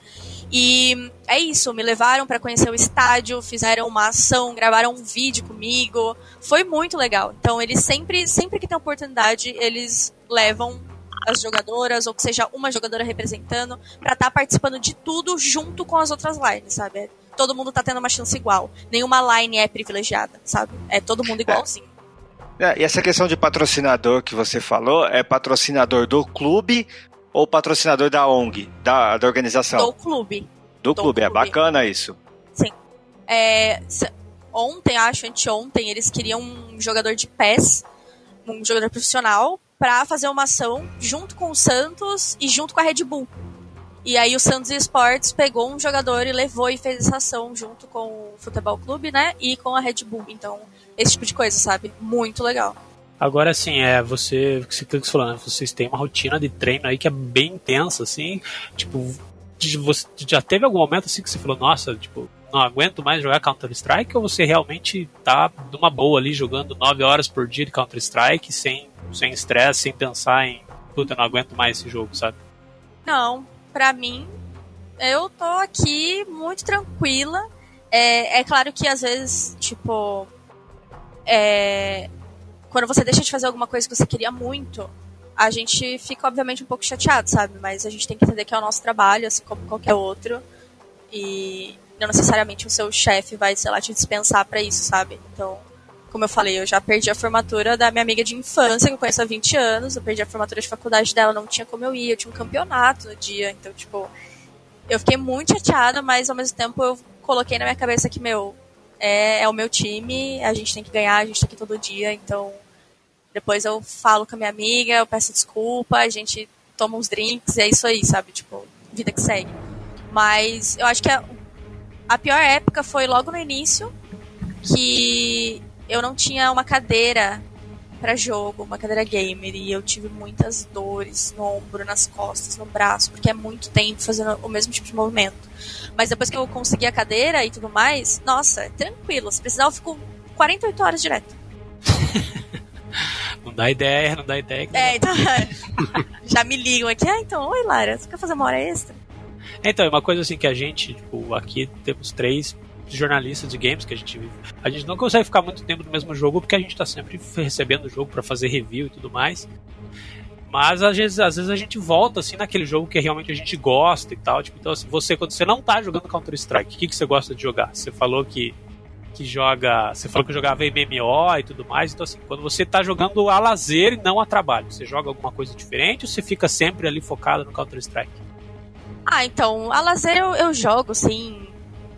S4: E é isso, me levaram para conhecer o estádio, fizeram uma ação, gravaram um vídeo comigo. Foi muito legal. Então, eles sempre, sempre que tem oportunidade, eles levam as jogadoras, ou que seja uma jogadora representando, para estar tá participando de tudo junto com as outras lines, sabe? Todo mundo tá tendo uma chance igual. Nenhuma line é privilegiada, sabe? É todo mundo igualzinho.
S6: É, e essa questão de patrocinador que você falou, é patrocinador do clube ou patrocinador da ONG, da, da organização?
S4: Do clube.
S6: Do, Do clube. clube, é bacana isso.
S4: Sim. É, ontem, acho, anteontem, eles queriam um jogador de pés, um jogador profissional, para fazer uma ação junto com o Santos e junto com a Red Bull. E aí o Santos Esportes pegou um jogador e levou e fez essa ação junto com o Futebol Clube, né? E com a Red Bull. Então, esse tipo de coisa, sabe? Muito legal.
S3: Agora, assim, é, você, você, falando, né, vocês têm uma rotina de treino aí que é bem intensa, assim, tipo, você já teve algum momento assim que você falou, nossa, tipo, não aguento mais jogar Counter-Strike, ou você realmente tá numa boa ali jogando 9 horas por dia de Counter-Strike sem sem estresse, sem pensar em, puta, não aguento mais esse jogo, sabe?
S4: Não, pra mim, eu tô aqui muito tranquila. É, é claro que às vezes, tipo, é, quando você deixa de fazer alguma coisa que você queria muito, a gente fica, obviamente, um pouco chateado, sabe? Mas a gente tem que entender que é o nosso trabalho, assim como qualquer outro. E não necessariamente o seu chefe vai, sei lá, te dispensar para isso, sabe? Então, como eu falei, eu já perdi a formatura da minha amiga de infância, que eu conheço há 20 anos, eu perdi a formatura de faculdade dela, não tinha como eu ir, eu tinha um campeonato no dia, então, tipo, eu fiquei muito chateada, mas ao mesmo tempo eu coloquei na minha cabeça que, meu, é, é o meu time, a gente tem que ganhar, a gente tá aqui todo dia, então depois eu falo com a minha amiga, eu peço desculpa, a gente toma uns drinks é isso aí, sabe? Tipo, vida que segue. Mas eu acho que a, a pior época foi logo no início, que eu não tinha uma cadeira para jogo, uma cadeira gamer, e eu tive muitas dores no ombro, nas costas, no braço, porque é muito tempo fazendo o mesmo tipo de movimento. Mas depois que eu consegui a cadeira e tudo mais, nossa, tranquilo. Se precisar, eu fico 48 horas direto.
S3: Não dá ideia, não dá ideia.
S4: É, então. já me ligam aqui. Ah, então, oi, Lara, você quer fazer uma hora extra?
S3: Então, é uma coisa assim que a gente, tipo, aqui temos três jornalistas de games que a gente a gente não consegue ficar muito tempo no mesmo jogo porque a gente está sempre recebendo o jogo para fazer review e tudo mais. Mas às vezes, às vezes a gente volta assim naquele jogo que realmente a gente gosta e tal. Tipo, então assim, você quando você não tá jogando Counter Strike, o que, que você gosta de jogar? Você falou que que joga. Você falou que jogava MMO e tudo mais. Então, assim, quando você tá jogando a lazer e não a trabalho, você joga alguma coisa diferente ou você fica sempre ali focado no Counter-Strike?
S4: Ah, então, a lazer eu, eu jogo, sim,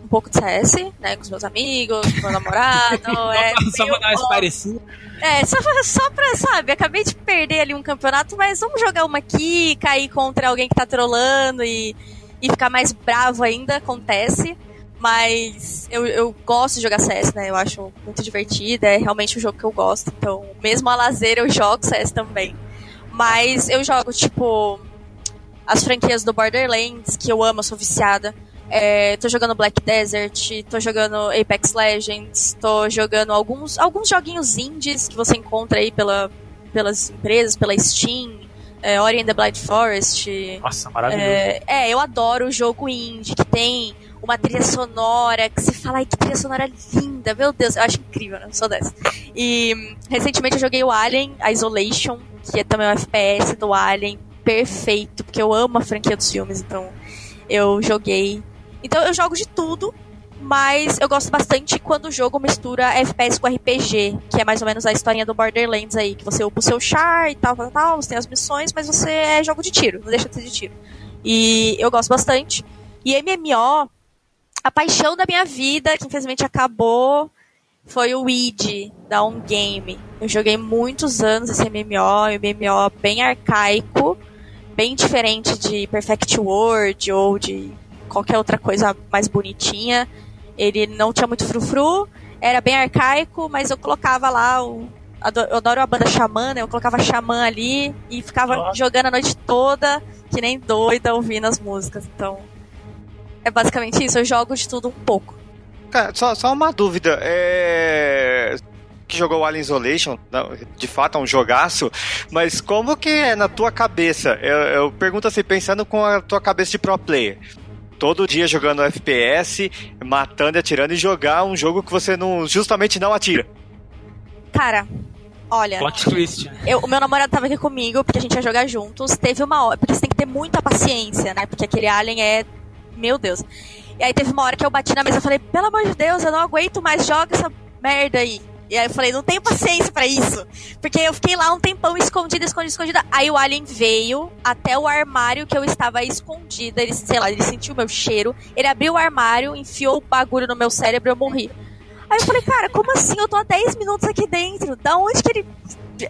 S4: um pouco de CS, né? Com os meus amigos, com meu namorado. é,
S3: Só pra dar parecido.
S4: é, só, só pra, sabe, acabei de perder ali um campeonato, mas vamos jogar uma aqui, cair contra alguém que tá trolando e, e ficar mais bravo ainda, acontece. Mas eu, eu gosto de jogar CS, né? Eu acho muito divertido, é realmente um jogo que eu gosto. Então, mesmo a lazer, eu jogo CS também. Mas eu jogo, tipo, as franquias do Borderlands, que eu amo, eu sou viciada. É, tô jogando Black Desert, tô jogando Apex Legends, tô jogando alguns, alguns joguinhos indies que você encontra aí pela, pelas empresas, pela Steam, é, Ori and the Blind Forest.
S3: Nossa, maravilhoso.
S4: É, é, eu adoro o jogo indie que tem uma trilha sonora que você fala, ai que trilha sonora linda, meu Deus, eu acho incrível, né? Sou dessa. E recentemente eu joguei o Alien, Isolation, que é também um FPS do Alien, perfeito, porque eu amo a franquia dos filmes, então eu joguei. Então eu jogo de tudo, mas eu gosto bastante quando o jogo mistura FPS com RPG, que é mais ou menos a historinha do Borderlands aí, que você upa o seu char e tal, tal, tal, você tem as missões, mas você é jogo de tiro, não deixa de ser de tiro. E eu gosto bastante. E MMO, a paixão da minha vida, que infelizmente acabou, foi o Weed, da On Game. Eu joguei muitos anos esse MMO, um MMO bem arcaico, bem diferente de Perfect World ou de qualquer outra coisa mais bonitinha. Ele não tinha muito frufru, era bem arcaico, mas eu colocava lá o. Eu adoro a banda Xamã, né? Eu colocava Xamã ali e ficava jogando a noite toda, que nem doida, ouvindo as músicas. Então. É basicamente isso, eu jogo de tudo um pouco.
S6: Cara, só, só uma dúvida. É. Que jogou o Alien Isolation, de fato é um jogaço, mas como que é na tua cabeça? Eu, eu pergunto assim, pensando com a tua cabeça de pro player. Todo dia jogando FPS, matando e atirando, e jogar um jogo que você não justamente não atira.
S4: Cara, olha.
S3: Plot twist.
S4: Eu, o meu namorado tava aqui comigo, porque a gente ia jogar juntos. Teve uma hora. Porque você tem que ter muita paciência, né? Porque aquele alien é. Meu Deus. E aí teve uma hora que eu bati na mesa e falei, pelo amor de Deus, eu não aguento mais, joga essa merda aí. E aí eu falei, não tenho paciência pra isso. Porque eu fiquei lá um tempão escondida, escondida, escondida. Aí o alien veio até o armário que eu estava escondida. Ele, sei lá, ele sentiu o meu cheiro. Ele abriu o armário, enfiou o bagulho no meu cérebro e eu morri. Aí eu falei, cara, como assim? Eu tô há 10 minutos aqui dentro. Da onde que ele.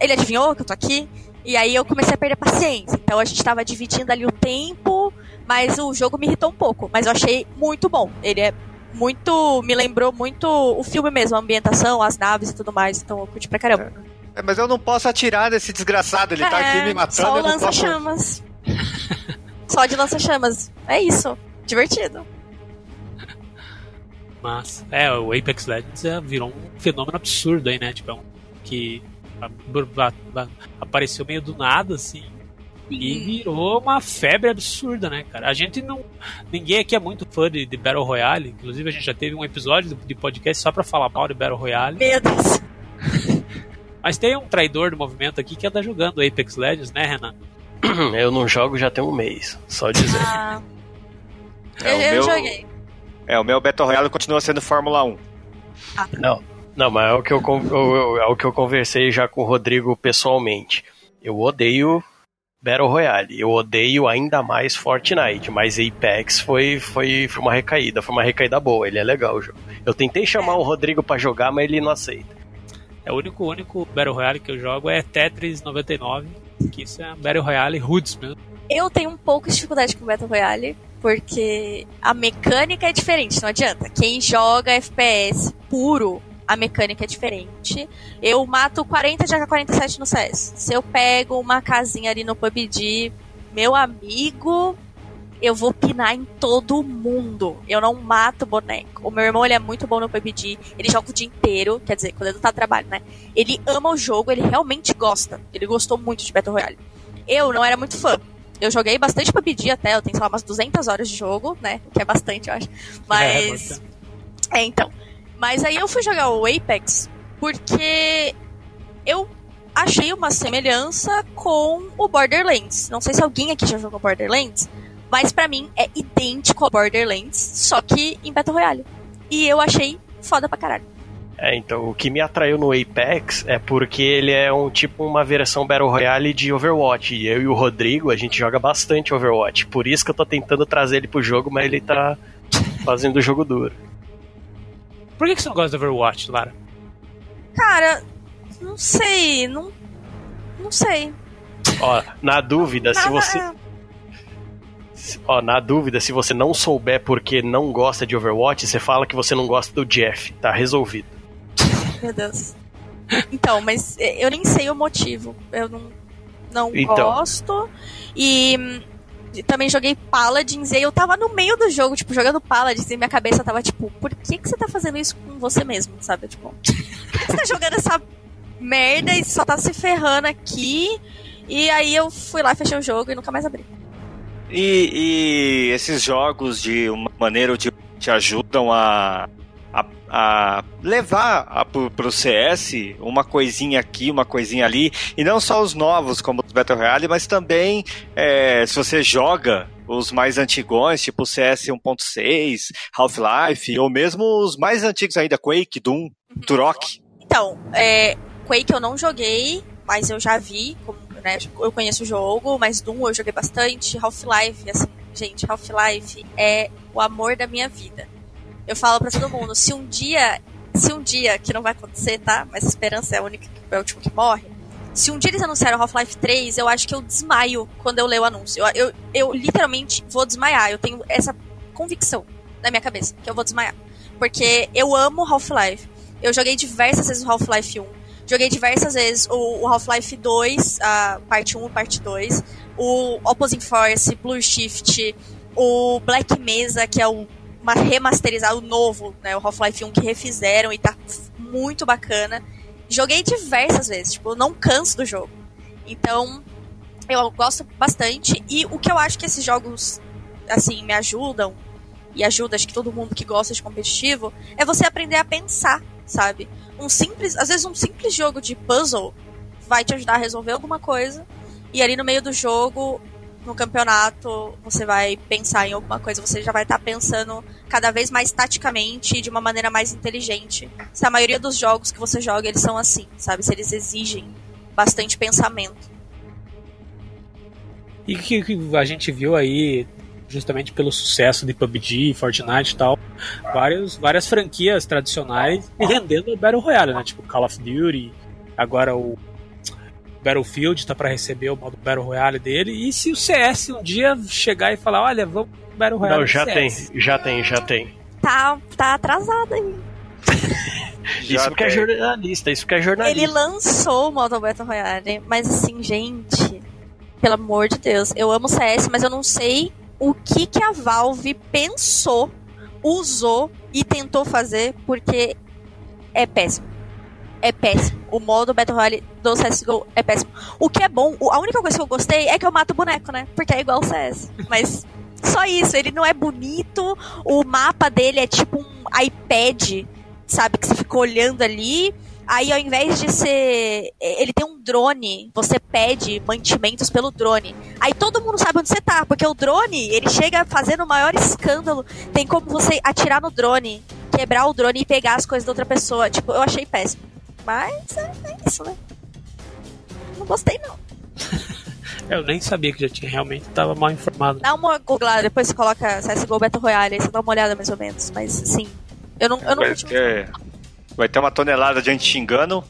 S4: Ele adivinhou que eu tô aqui? E aí eu comecei a perder paciência. Então a gente tava dividindo ali o tempo, mas o jogo me irritou um pouco. Mas eu achei muito bom. Ele é muito. Me lembrou muito o filme mesmo, a ambientação, as naves e tudo mais. Então eu curti pra caramba.
S6: É, mas eu não posso atirar nesse desgraçado, ele tá aqui me matando.
S4: É, Só
S6: não posso...
S4: lança-chamas. só de lança-chamas. É isso. Divertido.
S3: Mas, é, o Apex Legends é, virou um fenômeno absurdo aí, né? Tipo, é um que apareceu meio do nada, assim. E virou uma febre absurda, né, cara? A gente não. Ninguém aqui é muito fã de, de Battle Royale. Inclusive, a gente já teve um episódio de podcast só pra falar mal de Battle Royale.
S4: Meu Deus.
S3: Mas tem um traidor do movimento aqui que anda jogando Apex Legends, né, Renan?
S5: Eu não jogo já tem um mês, só dizer.
S4: Ah,
S6: É,
S4: eu,
S6: o
S4: eu
S6: meu-
S4: joguei.
S6: É, o meu Battle Royale continua sendo Fórmula 1.
S5: Não, não, mas é o que eu- é o que eu conversei já com o Rodrigo pessoalmente. Eu odeio Battle Royale, eu odeio ainda mais Fortnite, mas Apex foi, foi, foi uma recaída, foi uma recaída boa, ele é legal o jogo. Eu tentei chamar o Rodrigo pra jogar, mas ele não aceita.
S3: É o único, único Battle Royale que eu jogo é Tetris 99, que isso é um Battle Royale Roots mesmo.
S4: Eu tenho um pouco de dificuldade com Battle Royale, porque a mecânica é diferente, não adianta. Quem joga FPS puro, a mecânica é diferente. Eu mato 40 de AK-47 no CS. Se eu pego uma casinha ali no PUBG, meu amigo, eu vou pinar em todo mundo. Eu não mato boneco. O meu irmão, ele é muito bom no PUBG. Ele joga o dia inteiro, quer dizer, quando ele não tá no trabalho, né? Ele ama o jogo, ele realmente gosta. Ele gostou muito de Battle Royale. Eu não era muito fã. Eu joguei bastante PUBG até, eu tenho, sei lá, umas 200 horas de jogo, né? Que é bastante, eu acho. Mas. É, então. Mas aí eu fui jogar o Apex porque eu achei uma semelhança com o Borderlands. Não sei se alguém aqui já jogou Borderlands, mas pra mim é idêntico ao Borderlands, só que em Battle Royale. E eu achei foda pra caralho.
S5: É, então, o que me atraiu no Apex é porque ele é um tipo uma versão Battle Royale de Overwatch. E eu e o Rodrigo, a gente joga bastante Overwatch. Por isso que eu tô tentando trazer ele pro jogo, mas ele tá Fazendo o jogo duro.
S3: Por que, que você não gosta do Overwatch, Lara?
S4: Cara, não sei, não. Não sei.
S5: Ó, na dúvida, se você. Ó, na dúvida, se você não souber porque não gosta de Overwatch, você fala que você não gosta do Jeff. Tá resolvido.
S4: Meu Deus. Então, mas eu nem sei o motivo. Eu não, não
S5: Então.
S4: gosto. E hum, também joguei Paladins e eu tava no meio do jogo, tipo, jogando Paladins e minha cabeça tava tipo, por que, que você tá fazendo isso com você mesmo, sabe? Tipo, você tá jogando essa merda e só tá se ferrando aqui? E aí eu fui lá, fechei o jogo e nunca mais abri.
S6: E, e esses jogos de uma maneira de te ajudam a, a, levar a, pro, pro CS uma coisinha aqui, uma coisinha ali, e não só os novos como os Battle Royale, mas também é, se você joga os mais antigões, tipo CS 1.6, Half-Life, ou mesmo os mais antigos ainda, Quake, Doom, Turok.
S4: Então, é, Quake eu não joguei, mas eu já vi, né, eu conheço o jogo, mas Doom eu joguei bastante, Half-Life, assim, gente, Half-Life é o amor da minha vida. Eu falo pra todo mundo, se um dia, se um dia, que não vai acontecer, tá? Mas a esperança é a única, é o último que morre. Se um dia eles anunciaram Half-Life 3, eu acho que eu desmaio quando eu leio o anúncio. Eu, eu, eu literalmente vou desmaiar. Eu tenho essa convicção na minha cabeça que eu vou desmaiar. Porque eu amo Half-Life. Eu joguei diversas vezes o Half-Life 1. Joguei diversas vezes o, o Half-Life 2, a parte 1 e parte 2. O Opposing Force, Blue Shift, o Black Mesa, que é o ma- remasterizado novo, né? O Half-Life 1 que refizeram e tá muito bacana. Joguei diversas vezes, tipo, eu não canso do jogo. Então, eu gosto bastante. E o que eu acho que esses jogos, assim, me ajudam, e ajuda, acho que todo mundo que gosta de competitivo, é você aprender a pensar, sabe? Um simples, às vezes um simples jogo de puzzle vai te ajudar a resolver alguma coisa, e ali no meio do jogo, no campeonato, você vai pensar em alguma coisa, você já vai estar pensando cada vez mais taticamente e de uma maneira mais inteligente. Se a maioria dos jogos que você joga, eles são assim, sabe? Se eles exigem bastante pensamento.
S3: E que, que a gente viu aí, justamente pelo sucesso de PUBG, Fortnite e tal, várias, várias franquias tradicionais rendendo o Battle Royale, né? Tipo Call of Duty, agora o Battlefield tá para receber o modo Battle Royale dele. E se o CS um dia chegar e falar, olha, vamos pro Battle Royale
S5: Não, já tem, já tem, já tem.
S4: Tá, tá atrasado aí.
S5: Isso que é jornalista, isso que é
S4: Ele
S5: jornalista.
S4: lançou o modo Battle Royale, mas assim, gente, pelo amor de Deus, eu amo CS, mas eu não sei o que que a Valve pensou, usou e tentou fazer, porque é péssimo. É péssimo. O modo Battle Royale do CSGO é péssimo. O que é bom, a única coisa que eu gostei é que eu mato boneco, né? Porque é igual o CS. Mas só isso, ele não é bonito, o mapa dele é tipo um iPad, sabe? Que você fica olhando ali. Aí, ao invés de ser. Ele tem um drone, você pede mantimentos pelo drone. Aí todo mundo sabe onde você tá, porque o drone, ele chega fazendo o maior escândalo. Tem como você atirar no drone, quebrar o drone e pegar as coisas da outra pessoa. Tipo, eu achei péssimo. Mas é, é isso, né? Não gostei, não.
S3: Eu nem sabia que já tinha, realmente tava mal informado.
S4: Dá uma googlada, depois você coloca CSGO Battle Royale, aí você dá uma olhada mais ou menos. Mas, sim, eu não, eu não
S6: Vai ter, vai ter uma tonelada de gente xingando.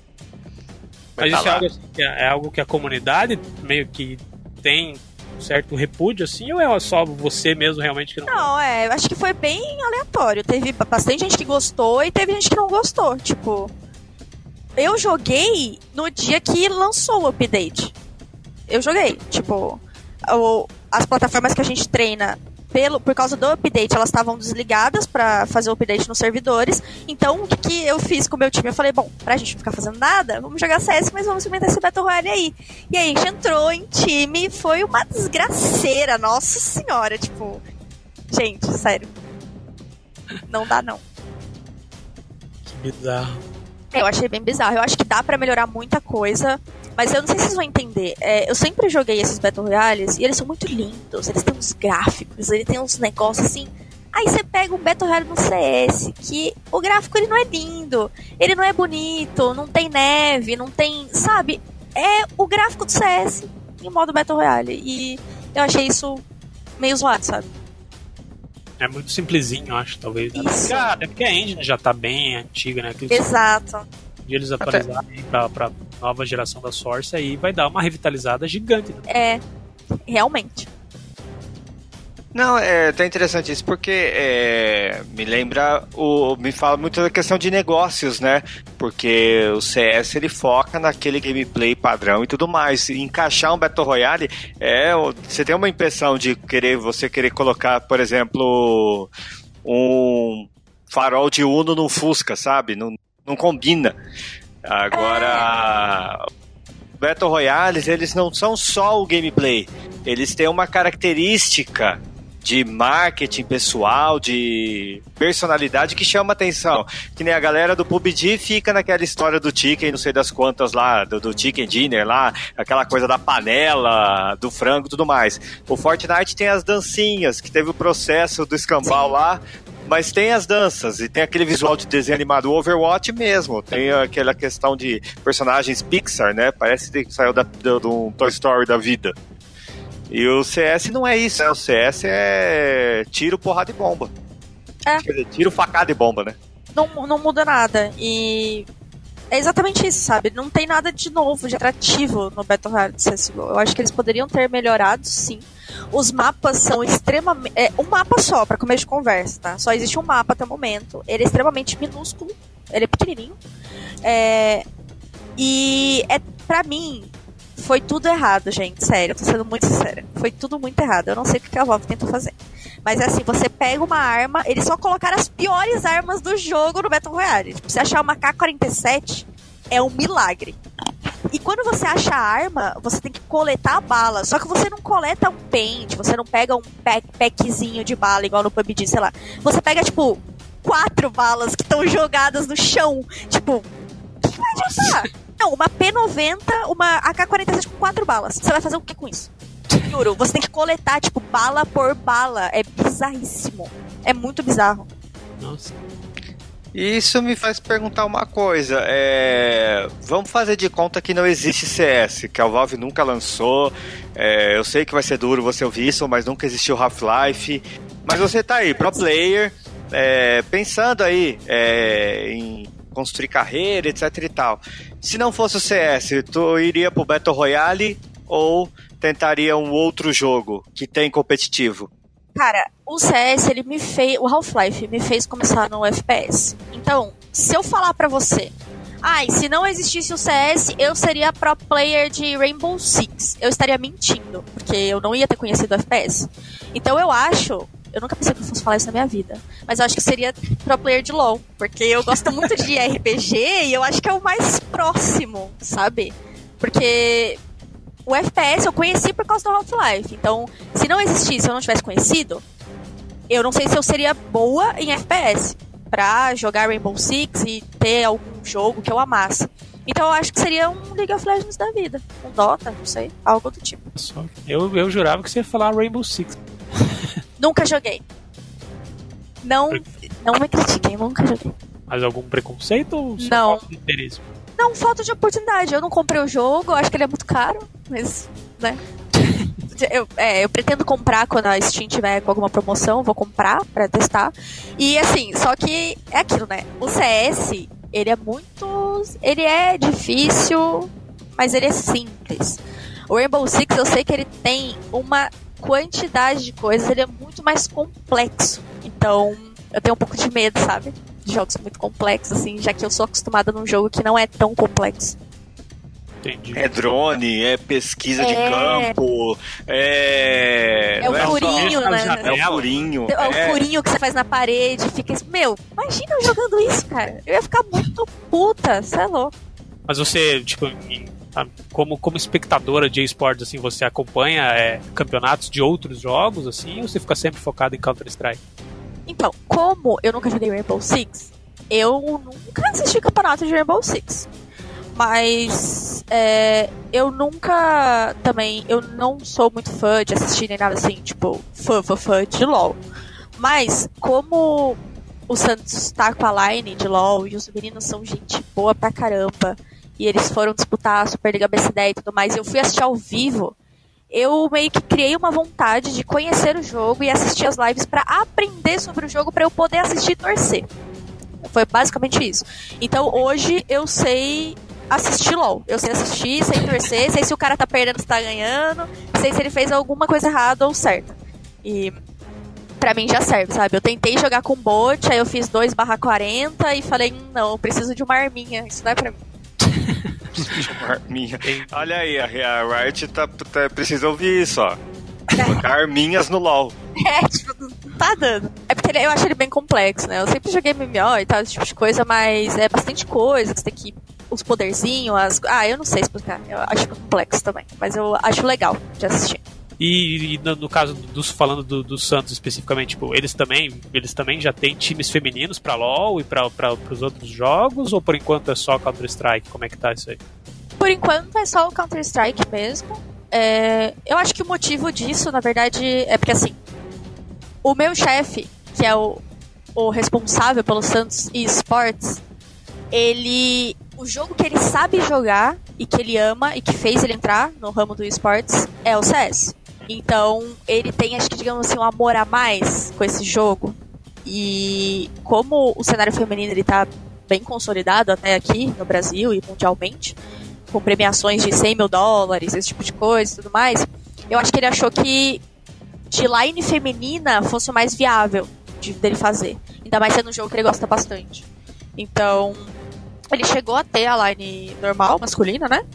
S3: Mas
S6: tá
S3: isso é algo, assim que é é algo que a comunidade meio que tem um certo repúdio, assim, ou é só você mesmo realmente que não
S4: Não, é, eu acho que foi bem aleatório. Teve bastante gente que gostou e teve gente que não gostou. Tipo, eu joguei no dia que lançou o update. Eu joguei, tipo, o- as plataformas que a gente treina pelo, por causa do update, elas estavam desligadas pra fazer o update nos servidores. Então, o que, que eu fiz com o meu time? Eu falei, bom, pra gente não ficar fazendo nada, vamos jogar CS, mas vamos experimentar esse Battle Royale aí. E aí a gente entrou em time, foi uma desgraceira, nossa senhora, tipo. Gente, sério. Não dá, não.
S3: Que bizarro.
S4: Eu achei bem bizarro. Eu acho que dá pra melhorar muita coisa. Mas eu não sei se vocês vão entender. É, eu sempre joguei esses Battle Royales e eles são muito lindos. Eles têm uns gráficos, eles têm uns negócios assim. Aí você pega um Battle Royale no CS, que o gráfico ele não é lindo, ele não é bonito, não tem neve, não tem. Sabe? É o gráfico do CS em modo Battle Royale. E eu achei isso meio zoado, sabe?
S3: É muito simplesinho, acho, talvez. né?
S4: Isso.
S3: Porque, ah, até porque a engine já tá bem antiga, né? Que
S4: Exato.
S3: de eles atualizarem pra, pra nova geração da Source, aí vai dar uma revitalizada gigante. Né?
S4: É, realmente.
S6: Não, é até interessante isso, porque é, me lembra, o, me fala muito da questão de negócios, né? Porque o CS ele foca naquele gameplay padrão e tudo mais. E encaixar um Battle Royale é. Você tem uma impressão de querer, você querer colocar, por exemplo, um farol de Uno num Fusca, sabe? Não, não combina. Agora. Battle Royales, eles não são só o gameplay. Eles têm uma característica de marketing pessoal, de personalidade que chama atenção. Que nem a galera do PUBG fica naquela história do chicken, não sei das quantas lá, do, do chicken dinner lá, aquela coisa da panela, do frango tudo mais. O Fortnite tem as dancinhas, que teve o processo do escambau lá, mas tem as danças e tem aquele visual de desenho animado Overwatch mesmo. Tem aquela questão de personagens Pixar, né? Parece que saiu do, do Toy Story da vida. E o CS não é isso, né? O CS é tiro, porrada e bomba.
S4: É.
S6: Quer dizer, tiro, facada e bomba, né?
S4: Não, não muda nada. E é exatamente isso, sabe? Não tem nada de novo, de atrativo no Battle Royale de CSGO. Eu acho que eles poderiam ter melhorado, sim. Os mapas são extremamente. É um mapa só, pra começo de conversa, tá? Só existe um mapa até o momento. Ele é extremamente minúsculo. Ele é pequenininho. É... E é, pra mim, foi tudo errado, gente. Sério, eu tô sendo muito sincera. Foi tudo muito errado. Eu não sei o que a Valve tentou fazer. Mas é assim, você pega uma arma, eles só colocaram as piores armas do jogo no Battle Royale. Tipo, você achar uma K-47 é um milagre. E quando você acha a arma, você tem que coletar a bala. Só que você não coleta um paint, você não pega um pack, packzinho de bala igual no PUBG, sei lá. Você pega, tipo, quatro balas que estão jogadas no chão. Tipo, o que, que vai adiantar? Não, uma P90, uma AK-47 com quatro balas. Você vai fazer o que com isso? Juro, você tem que coletar, tipo, bala por bala. É bizarríssimo. É muito bizarro.
S3: Nossa.
S6: Isso me faz perguntar uma coisa. É... Vamos fazer de conta que não existe CS, que a Valve nunca lançou. É, Eu sei que vai ser duro você ouvir isso, mas nunca existiu Half-Life. Mas você tá aí, pro player, é, pensando aí é, em construir carreira, etc e tal. Se não fosse o CS, tu iria pro Battle Royale ou tentaria um outro jogo que tem competitivo?
S4: Cara, o CS, ele me fez. O Half-Life me fez começar no FPS. Então, se eu falar pra você. Ai, se não existisse o CS, eu seria pro player de Rainbow Six. Eu estaria mentindo, porque eu não ia ter conhecido o FPS. Então eu acho. Eu nunca pensei que eu fosse falar isso na minha vida. Mas eu acho que seria pro player de LoL. Porque eu gosto muito de RPG e eu acho que é o mais próximo, sabe? Porque o FPS eu conheci por causa do Half-Life. Então, se não existisse, eu não tivesse conhecido, eu não sei se eu seria boa em FPS pra jogar Rainbow Six e ter algum jogo que eu amasse. Então eu acho que seria um League of Legends da vida. Um Dota, não sei, algo do tipo.
S3: Só- Eu, eu jurava que você ia falar Rainbow Six.
S4: Nunca joguei. Não, não me critiquem, nunca joguei.
S3: Mas algum preconceito ou
S4: Não.
S3: falta de interesse?
S4: Não, falta de oportunidade. Eu não comprei o jogo, acho que ele é muito caro, mas, né? Eu, é, eu pretendo comprar quando a Steam tiver com alguma promoção, vou comprar pra testar. E assim, só que é aquilo, né? O CS, ele é muito. Ele é difícil, mas ele é simples. O Rainbow Six, eu sei que ele tem uma quantidade de coisas, ele é muito mais complexo. Então, eu tenho um pouco de medo, sabe? De jogos muito complexos, assim, já que eu sou acostumada num jogo que não é tão complexo.
S3: Entendi.
S6: É drone, é pesquisa de
S4: É.
S6: campo, é.
S4: É o
S6: não só-
S4: furinho,
S3: só
S4: né?
S6: É o furinho.
S4: É o
S6: é-
S4: furinho que você faz na parede, fica. esse- Meu, imagina eu jogando isso, cara. Eu ia ficar muito puta, você é louco.
S3: Mas você, tipo, em- como, como espectadora de esportes, assim, você acompanha é, campeonatos de outros jogos, assim, ou você fica sempre focado em Counter-Strike?
S4: Então, como eu nunca joguei Rainbow Six, eu nunca assisti campeonato de Rainbow Six. Mas é, eu nunca também, eu não sou muito fã de assistir nem nada assim, tipo, fã, fã, fã de LOL. Mas como o Santos tá com a line de LOL e os meninos são gente boa pra caramba, e eles foram disputar a Superliga BC10 e tudo mais, e eu fui assistir ao vivo, eu meio que criei uma vontade de conhecer o jogo e assistir as lives para aprender sobre o jogo para eu poder assistir e torcer. Foi basicamente isso. Então hoje eu sei assistir LOL. Eu sei assistir, sei torcer, sei se o cara tá perdendo, se tá ganhando, sei se ele fez alguma coisa errada ou certa. E pra mim já serve, sabe? Eu tentei jogar com bot, aí eu fiz 2 barra 40 e falei, hum, não, eu preciso de uma arminha, isso não é pra mim.
S6: Arminha. Olha aí, a, a Riot tá, tá, precisa ouvir isso, ó. Colocar arminhas no LoL.
S4: É, tipo, não tá dando. É porque ele- eu acho ele bem complexo, né? Eu sempre joguei MMO e tal, esse tipo de coisa, mas é bastante coisa, que você tem que. Os poderzinhos, as. Ah, eu não sei explicar. Eu acho complexo também. Mas eu acho legal de assistir.
S3: E, e no, no caso dos falando do, do Santos especificamente, tipo, eles também, eles também já têm times femininos pra LoL e para os outros jogos ou por enquanto é só Counter Strike? Como é que tá isso aí?
S4: Por enquanto é só o Counter-Strike mesmo. É, eu acho que o motivo disso, na verdade, é porque assim. O meu chefe, que é o, o responsável pelo Santos eSports, ele. O jogo que ele sabe jogar e que ele ama e que fez ele entrar no ramo do esportes é o CS. Então, ele tem, acho que, digamos assim, um amor a mais com esse jogo. E como o cenário feminino ele tá bem consolidado até aqui no Brasil e mundialmente, com premiações de 100 mil dólares, esse tipo de coisa e tudo mais, eu acho que ele achou que de line feminina fosse o mais viável de, dele fazer. Ainda mais sendo um jogo que ele gosta bastante. Então, ele chegou a ter a line normal, masculina, né?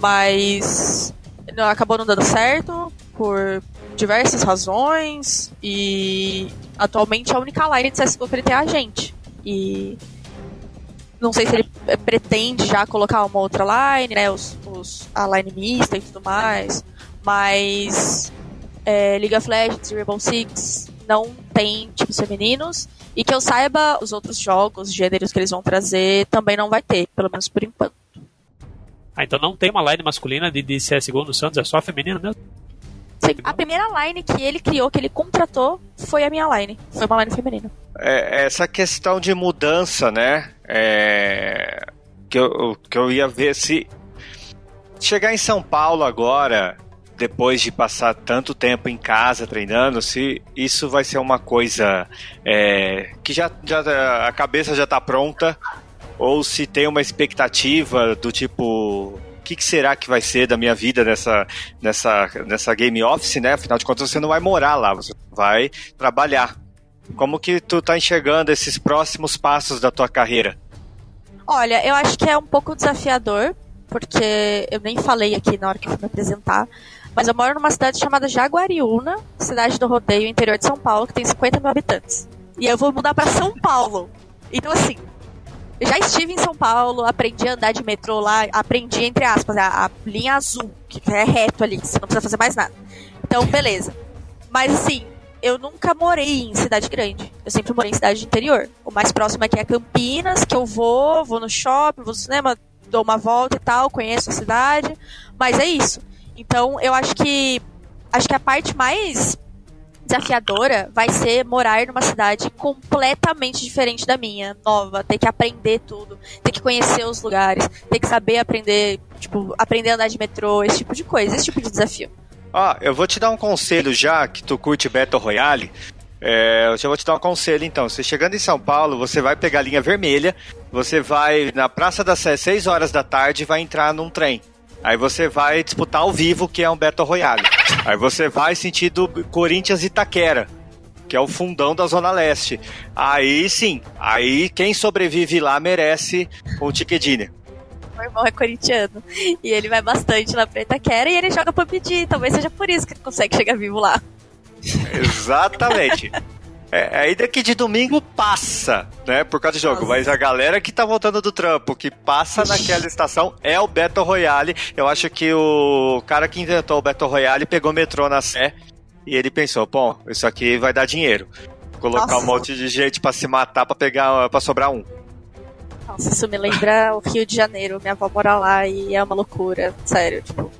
S4: Mas acabou não dando certo por diversas razões e atualmente a única line de CSGO que ele tem é a gente. E não sei se ele pretende já colocar uma outra line, né? Os, os- a line mista e tudo mais. Mas é, League of Legends e Rainbow Six não tem times femininos. E que eu saiba, os outros jogos, gêneros que eles vão trazer, também não vai ter, pelo menos por enquanto.
S3: Ah, então não tem uma line masculina de, de CSGO no Santos, é só a feminina mesmo?
S4: Sim, a primeira line que ele criou, que ele contratou, foi a minha line. Foi uma line feminina.
S6: É, essa questão de mudança, né? É, que, eu, que eu ia ver se chegar em São Paulo agora, depois de passar tanto tempo em casa treinando, se isso vai ser uma coisa é, que já, já a cabeça já tá pronta, ou se tem uma expectativa do tipo. Que, que será que vai ser da minha vida nessa, nessa, nessa game office, né? Afinal de contas, você não vai morar lá, você vai trabalhar. Como que tu tá enxergando esses próximos passos da tua carreira?
S4: Olha, eu acho que é um pouco desafiador, porque eu nem falei aqui na hora que eu fui me apresentar, mas eu moro numa cidade chamada Jaguariúna, cidade do rodeio, interior de São Paulo, que tem 50 mil habitantes. E eu vou mudar pra São Paulo. Então, assim, já estive em São Paulo, aprendi a andar de metrô lá, aprendi, entre aspas, a, a linha azul, que é reto ali, você não precisa fazer mais nada. Então, beleza. Mas, assim, eu nunca morei em cidade grande. Eu sempre morei em cidade de interior. O mais próximo aqui é Campinas, que eu vou, vou no shopping, vou no cinema, dou uma volta e tal, conheço a cidade. Mas é isso. Então, eu acho que acho que a parte mais desafiadora vai ser morar numa cidade completamente diferente da minha, nova, ter que aprender tudo, ter que conhecer os lugares, ter que saber aprender, tipo, aprender a andar de metrô, esse tipo de coisa, esse tipo de desafio.
S6: Ó, eu vou te dar um conselho já, que tu curte Battle Royale. É, eu já vou te dar um conselho então. Você chegando em São Paulo, você vai pegar a linha vermelha, você vai na Praça das Sé, 6 horas da tarde e vai entrar num trem. Aí você vai disputar ao vivo, que é um Battle Royale. Aí você vai sentido Corinthians e Itaquera, que é o fundão da Zona Leste. Aí sim, aí quem sobrevive lá merece o Tiquedine.
S4: Meu irmão é corintiano e ele vai bastante lá pra Itaquera e ele joga PUBG, talvez seja por isso que ele consegue chegar vivo lá.
S6: Exatamente. É, aí daqui de domingo passa, né? Por causa do jogo. Mas a galera que tá voltando do trampo, que passa naquela estação, é o Battle Royale. Eu acho que o cara que inventou o Battle Royale pegou o metrô na Sé e ele pensou, bom, isso aqui vai dar dinheiro. Colocar
S4: Nossa.
S6: um monte de gente pra se matar pra pegar para sobrar um.
S4: Nossa, isso me lembra o Rio de Janeiro. Minha avó mora lá e é uma loucura. Sério, tipo.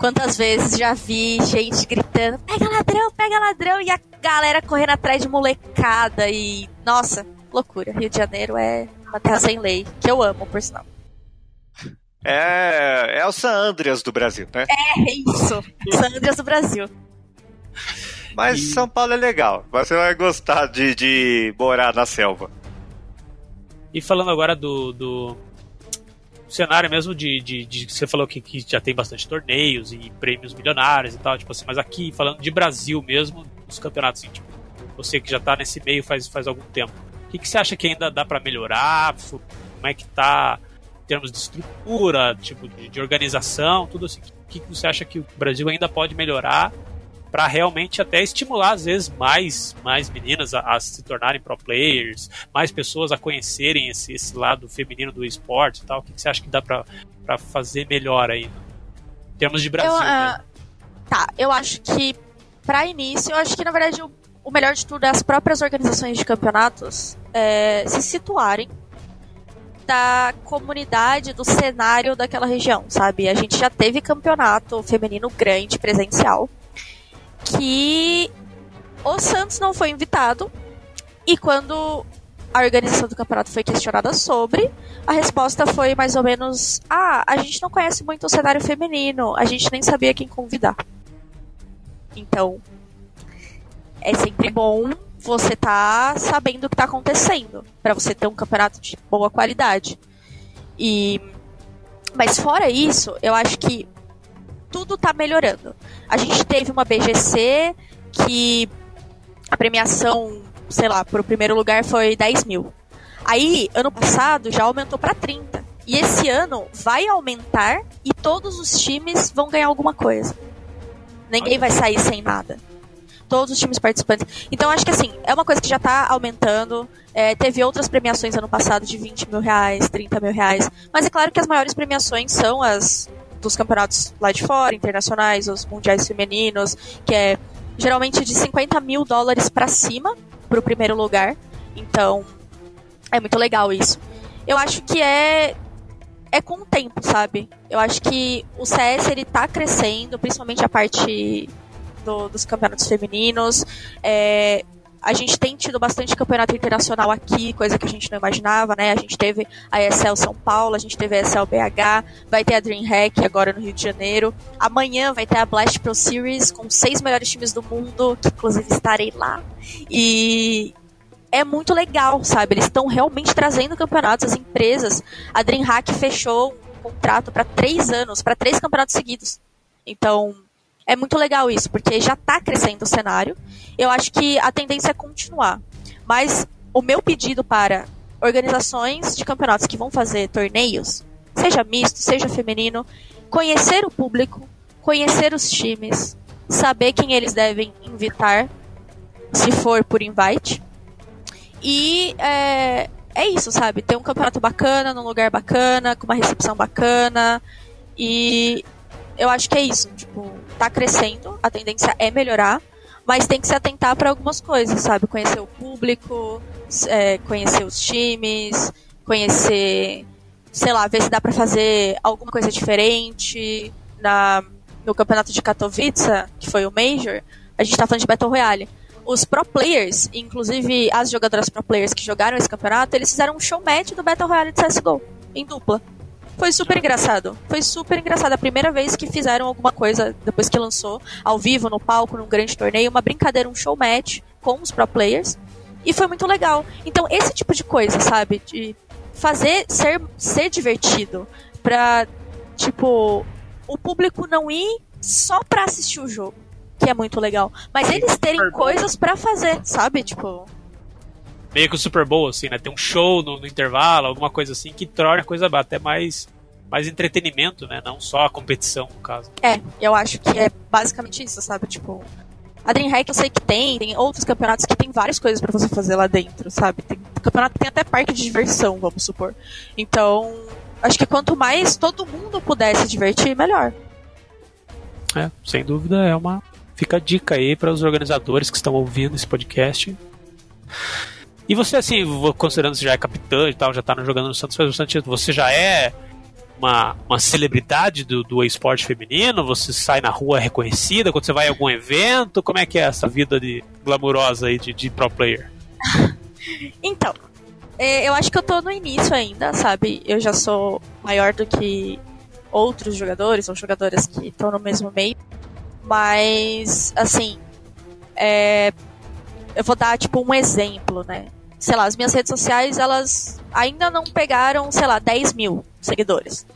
S4: Quantas vezes já vi gente gritando: pega ladrão, pega ladrão, e a galera correndo atrás de molecada e. Nossa, loucura. Rio de Janeiro é uma terra sem lei, que eu amo, por sinal.
S6: É, é o San Andreas do Brasil, né?
S4: É isso. San Andreas do Brasil.
S6: Mas
S3: E-
S6: São Paulo é legal. Você vai gostar de, de morar na selva.
S3: E falando agora do, do cenário mesmo de, de, de- Você falou que, que já tem bastante torneios e prêmios milionários e tal, tipo assim, mas aqui, falando de Brasil mesmo, os campeonatos, assim, tipo, você que já tá nesse meio faz, faz algum tempo, o que, que você acha que ainda dá pra melhorar? Como é que tá em termos de estrutura, tipo, de, de organização, tudo assim? O que, que você acha que o Brasil ainda pode melhorar para realmente até estimular às vezes mais mais meninas a, a se tornarem pro players, mais pessoas a conhecerem esse, esse lado feminino do esporte e tal. O que, que você acha que dá pra fazer melhor aí? Em termos de Brasil.
S4: Eu,
S3: né?
S4: ah, tá, eu acho que, pra início, eu acho que na verdade o, o melhor de tudo é as próprias organizações de campeonatos é, se situarem da comunidade, do cenário daquela região, sabe? A gente já teve campeonato feminino grande, presencial, que o Santos não foi invitado e quando a organização do campeonato foi questionada sobre, a resposta foi mais ou menos: ah, a gente não conhece muito o cenário feminino, a gente nem sabia quem convidar. Então, é sempre bom você tá sabendo o que tá acontecendo, para você ter um campeonato de boa qualidade. E mas fora isso, eu acho que tudo tá melhorando. A gente teve uma BGC que a premiação, sei lá, pro primeiro lugar foi 10 mil. Aí, ano passado, já aumentou para 30. E esse ano vai aumentar e todos os times vão ganhar alguma coisa. Ninguém vai sair sem nada. Todos os times participantes. Então, acho que assim, é uma coisa que já tá aumentando. É, teve outras premiações ano passado de 20 mil reais, 30 mil reais. Mas é claro que as maiores premiações são as dos campeonatos lá de fora, internacionais, os mundiais femininos, que é geralmente de 50 mil dólares para cima pro primeiro lugar. Então, é muito legal isso. Eu acho que é é com o tempo, sabe? Eu acho que o CS ele tá crescendo, principalmente a parte do- dos campeonatos femininos. É, a gente tem tido bastante campeonato internacional aqui, coisa que a gente não imaginava, né? A gente teve a ESL São Paulo, a gente teve a ESL BH, vai ter a DreamHack agora no Rio de Janeiro. Amanhã vai ter a Blast Pro Series com seis melhores times do mundo, que inclusive estarei lá. E é muito legal, sabe? Eles estão realmente trazendo campeonatos, as empresas. A DreamHack fechou um contrato para três anos, para três campeonatos seguidos. Então, é muito legal isso, porque já está crescendo o cenário. Eu acho que a tendência é continuar. Mas o meu pedido para organizações de campeonatos que vão fazer torneios, seja misto, seja feminino, conhecer o público, conhecer os times, saber quem eles devem invitar, se for por invite. E é, é isso, sabe? Ter um campeonato bacana, num lugar bacana, com uma recepção bacana. E eu acho que é isso. Tipo, tá crescendo, a tendência é melhorar, mas tem que se atentar para algumas coisas, sabe? Conhecer o público, é, conhecer os times, conhecer, sei lá, ver se dá para fazer alguma coisa diferente. Na, no campeonato de Katowice, que foi o Major, a gente tá falando de Battle Royale os pro players, inclusive as jogadoras pro players que jogaram esse campeonato, eles fizeram um show match do Battle Royale de CSGO, em dupla. Foi super engraçado. Foi super engraçado. A primeira vez que fizeram alguma coisa depois que lançou, ao vivo, no palco, num grande torneio, uma brincadeira, um show match com os pro players. E foi muito legal. Então, esse tipo de coisa, sabe? De fazer ser, ser divertido. Pra, tipo, o público não ir só pra assistir o jogo que é muito legal. Mas eles terem coisas para fazer, sabe? Tipo.
S3: Meio que o Super Bowl, assim, né? Tem um show no, no intervalo, alguma coisa assim, que torna a coisa até mais, mais entretenimento, né? Não só a competição, no caso.
S4: É, eu acho que é basicamente isso, sabe? Tipo. A DreamHack eu sei que tem, tem outros campeonatos que tem várias coisas para você fazer lá dentro, sabe? Tem campeonato tem até parque de diversão, vamos supor. Então, acho que quanto mais todo mundo puder se divertir, melhor.
S3: É, sem dúvida é uma, Fica a dica aí para os organizadores que estão ouvindo esse podcast. E você, assim, considerando que já é capitã e tal, já tá jogando no Santos faz bastante tempo, você já é uma, uma celebridade do, do esporte feminino? Você sai na rua reconhecida quando você vai a algum evento? Como é que é essa vida de glamurosa aí de, de pro player?
S4: Então, eu acho que eu tô no início ainda, sabe? Eu já sou maior do que outros jogadores ou jogadoras que estão no mesmo meio. Mas, assim, é, eu vou dar tipo um exemplo, né? Sei lá, as minhas redes sociais, elas ainda não pegaram, sei lá, 10 mil seguidores.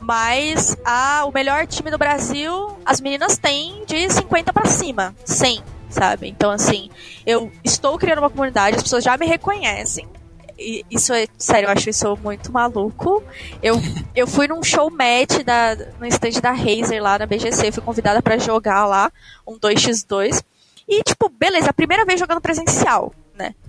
S4: Mas a, o melhor time do Brasil, as meninas têm de 50 para cima, 100, sabe? Então, assim, eu estou criando uma comunidade, as pessoas já me reconhecem. E isso é, sério, eu acho isso muito maluco. Eu, eu fui num show match da, no stand da Razer lá na BGC, fui convidada para jogar lá um 2x2. E, tipo, beleza, a primeira vez jogando presencial?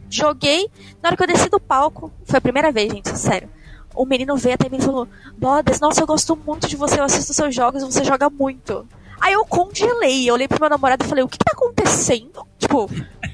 S4: Joguei, na hora que eu desci do palco, foi a primeira vez, gente, sério. O menino veio até mim e falou: Bodes, nossa, eu gosto muito de você, eu assisto seus jogos, você joga muito. Aí eu congelei, eu olhei pro meu namorado e falei: O que, que tá acontecendo? Tipo,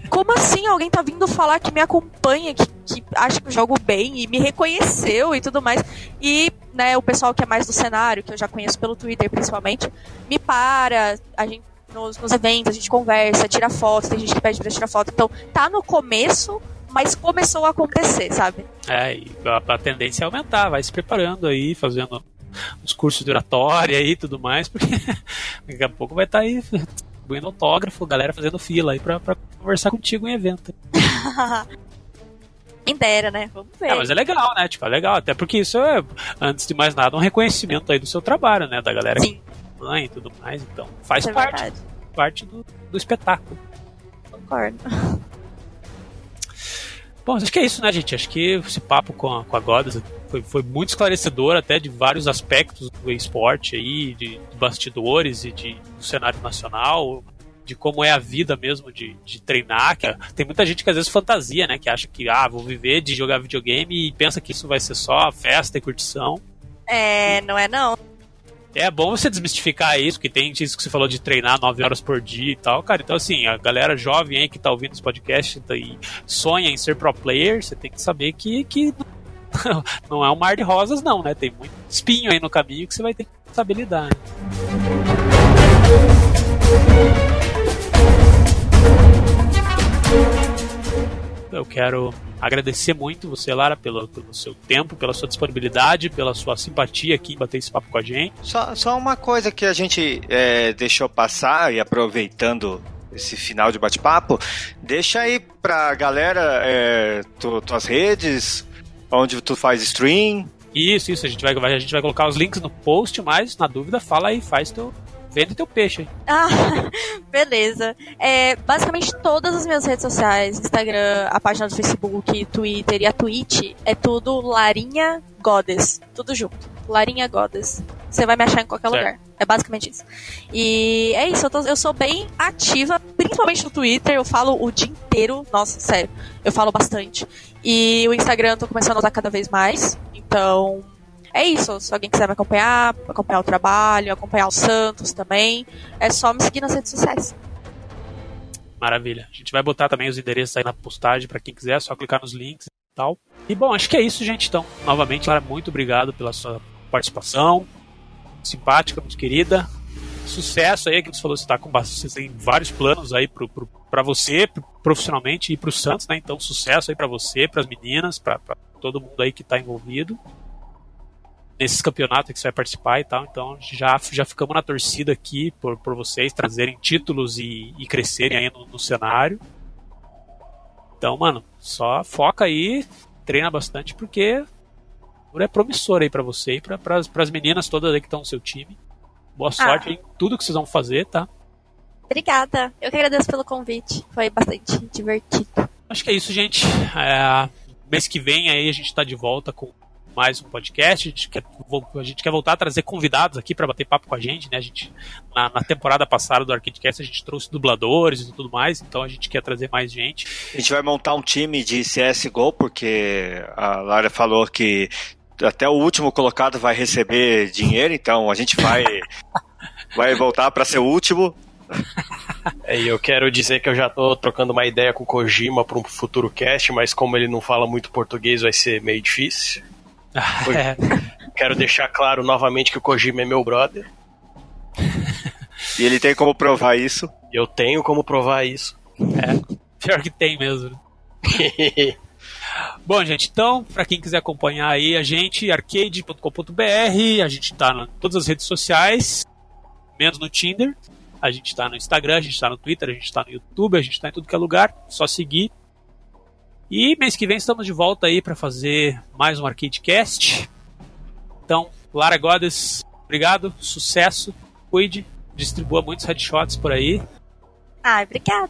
S4: como assim alguém tá vindo falar que me acompanha, que, que acha que eu jogo bem e me reconheceu e tudo mais? E, né, o pessoal que é mais do cenário, que eu já conheço pelo Twitter principalmente, me para, a gente nos, nos eventos, a gente conversa, tira foto, tem gente que pede pra tirar foto. Então, tá no começo, mas começou a acontecer, sabe?
S3: É, e a, a tendência é aumentar, vai se preparando aí, fazendo os cursos de oratória e tudo mais, porque daqui a pouco vai estar tá aí distribuindo autógrafo, galera fazendo fila aí pra, pra conversar contigo em evento.
S4: Quem dera, né? Vamos ver.
S3: É, mas é legal, né? Tipo, é legal. Até porque isso é, antes de mais nada, um reconhecimento aí do seu trabalho, né? Da galera
S4: Sim.
S3: que mãe e tudo mais. Então, faz
S4: é
S3: parte,
S4: verdade.
S3: parte do, do espetáculo.
S4: Concordo.
S3: Bom, acho que é isso, né, gente? Acho que esse papo com a, com a Godas foi, foi muito esclarecedor até de vários aspectos do esporte aí, de, de bastidores e de, do cenário nacional, de como é a vida mesmo de, de treinar. Que, tem muita gente que às vezes fantasia, né? Que acha que, ah, vou viver de jogar videogame e pensa que isso vai ser só festa e curtição.
S4: É, não é não.
S3: É bom você desmistificar isso, que tem isso que você falou de treinar 9 horas por dia e tal, cara. Então, assim, a galera jovem aí que tá ouvindo esse podcast e sonha em ser pro player, você tem que saber que, que não é um mar de rosas, não, né? Tem muito espinho aí no caminho que você vai ter que saber lidar. Né? Eu quero agradecer muito você, Lara, pelo, pelo, seu tempo, pela sua disponibilidade, pela sua simpatia aqui em bater esse papo com a gente.
S6: Só, só uma coisa que a gente é, deixou passar e aproveitando esse final de bate-papo, deixa aí pra galera é, tu, tuas redes, onde tu faz stream.
S3: Isso, isso, a gente, vai, a gente vai colocar os links no post, mas na dúvida, fala aí, faz teu, Vende teu peixe aí.
S4: Ah, beleza. É, basicamente todas as minhas redes sociais, Instagram, a página do Facebook, Twitter e a Twitch, é tudo Larinha Goddess. Tudo junto. Larinha Goddess. Você vai me achar em qualquer
S3: Certo.
S4: lugar. É basicamente isso. E é isso, eu, tô- eu sou bem ativa, principalmente no Twitter, eu falo o dia inteiro. Nossa, sério, eu falo bastante. E o Instagram eu tô começando a usar cada vez mais. Então, é isso. Se alguém quiser me acompanhar, acompanhar o trabalho, acompanhar o Santos também, é só me seguir nas redes sociais.
S3: Maravilha. A gente vai botar também os endereços aí na postagem para quem quiser, é só clicar nos links e tal. E bom, acho que é isso, gente. Então, novamente, Lara, muito obrigado pela sua participação. Simpática, muito querida. Sucesso aí, que você falou, você tá com você tem vários planos aí pro, pro, pra você, pro- profissionalmente e pro Santos, né? Então, sucesso aí pra você, pras meninas, pra, pra todo mundo aí que tá envolvido nesses campeonatos que você vai participar e tal. Então já, já ficamos na torcida aqui por, por vocês trazerem títulos e, e crescerem aí no, no cenário. Então, mano, só foca aí, treina bastante porque é promissor aí pra você e pra, pras, pras meninas todas aí que estão no seu time. Boa sorte em tudo que vocês vão fazer, tá?
S4: Obrigada. Eu que agradeço pelo convite. Foi bastante divertido.
S3: Acho que é isso, gente. É, mês que vem aí a gente tá de volta com mais um podcast. A gente quer, a gente quer voltar a trazer convidados aqui para bater papo com a gente, né? A gente, na, na temporada passada do Arcadecast, a gente trouxe dubladores e tudo mais, então a gente quer trazer mais gente.
S6: A gente vai montar um time de CSGO, porque a Lara falou que até o último colocado vai receber dinheiro, então a gente vai, vai voltar para ser o último.
S5: É, E eu quero dizer que eu já tô trocando uma ideia com o Kojima para um futuro cast, mas como ele não fala muito português, vai ser meio difícil.
S3: É,
S5: Quero deixar claro novamente que o Kojima é meu brother.
S6: E ele tem como provar isso.
S5: Eu tenho como provar isso.
S3: pior que tem mesmo. Bom, gente, então, para quem quiser acompanhar aí a gente, arcade.com.br, a gente tá em todas as redes sociais, menos no Tinder. A gente tá no Instagram, a gente tá no Twitter, a gente tá no YouTube, a gente tá em tudo que é lugar, só seguir. E mês que vem estamos de volta aí para fazer mais um Arcadecast. Então, Lara Godes, obrigado, sucesso, cuide, distribua muitos headshots por aí.
S4: Ai, obrigada.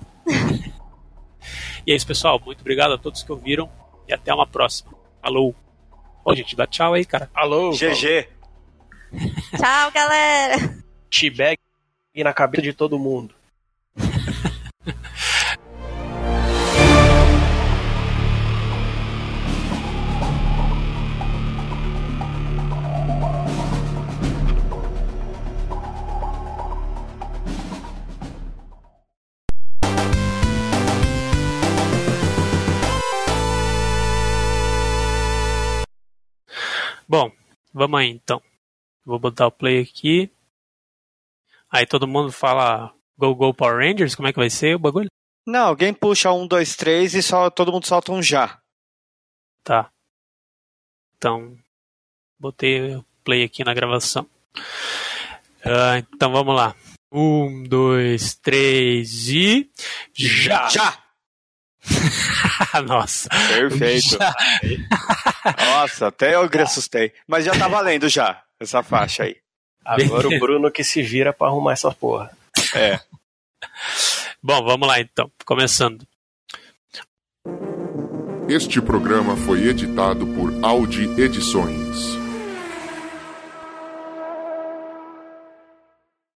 S3: E é isso, pessoal. Muito obrigado a todos que ouviram e até uma próxima. Falou. Ô, gente, dá tchau aí, cara.
S5: Alô,
S6: GG.
S4: Tchau, galera.
S5: T-Bag na cabeça de todo mundo.
S3: Bom, vamos aí então. Vou botar o play aqui. Aí todo mundo fala Go Go Power Rangers, como é que vai ser o bagulho?
S6: Não, alguém puxa um, dois, três e só todo mundo solta um já.
S3: Tá. Então, botei o play aqui na gravação. Ah, então vamos lá. Um, dois, três e. Já!
S6: Já!
S3: Nossa.
S6: Perfeito.
S3: Já.
S6: Nossa, até eu assustei. Mas já tá valendo já, essa faixa aí.
S5: Agora o Bruno que se vira pra arrumar essa porra.
S6: É.
S3: Bom, vamos lá então. Começando.
S2: Este programa foi editado por Audi Edições.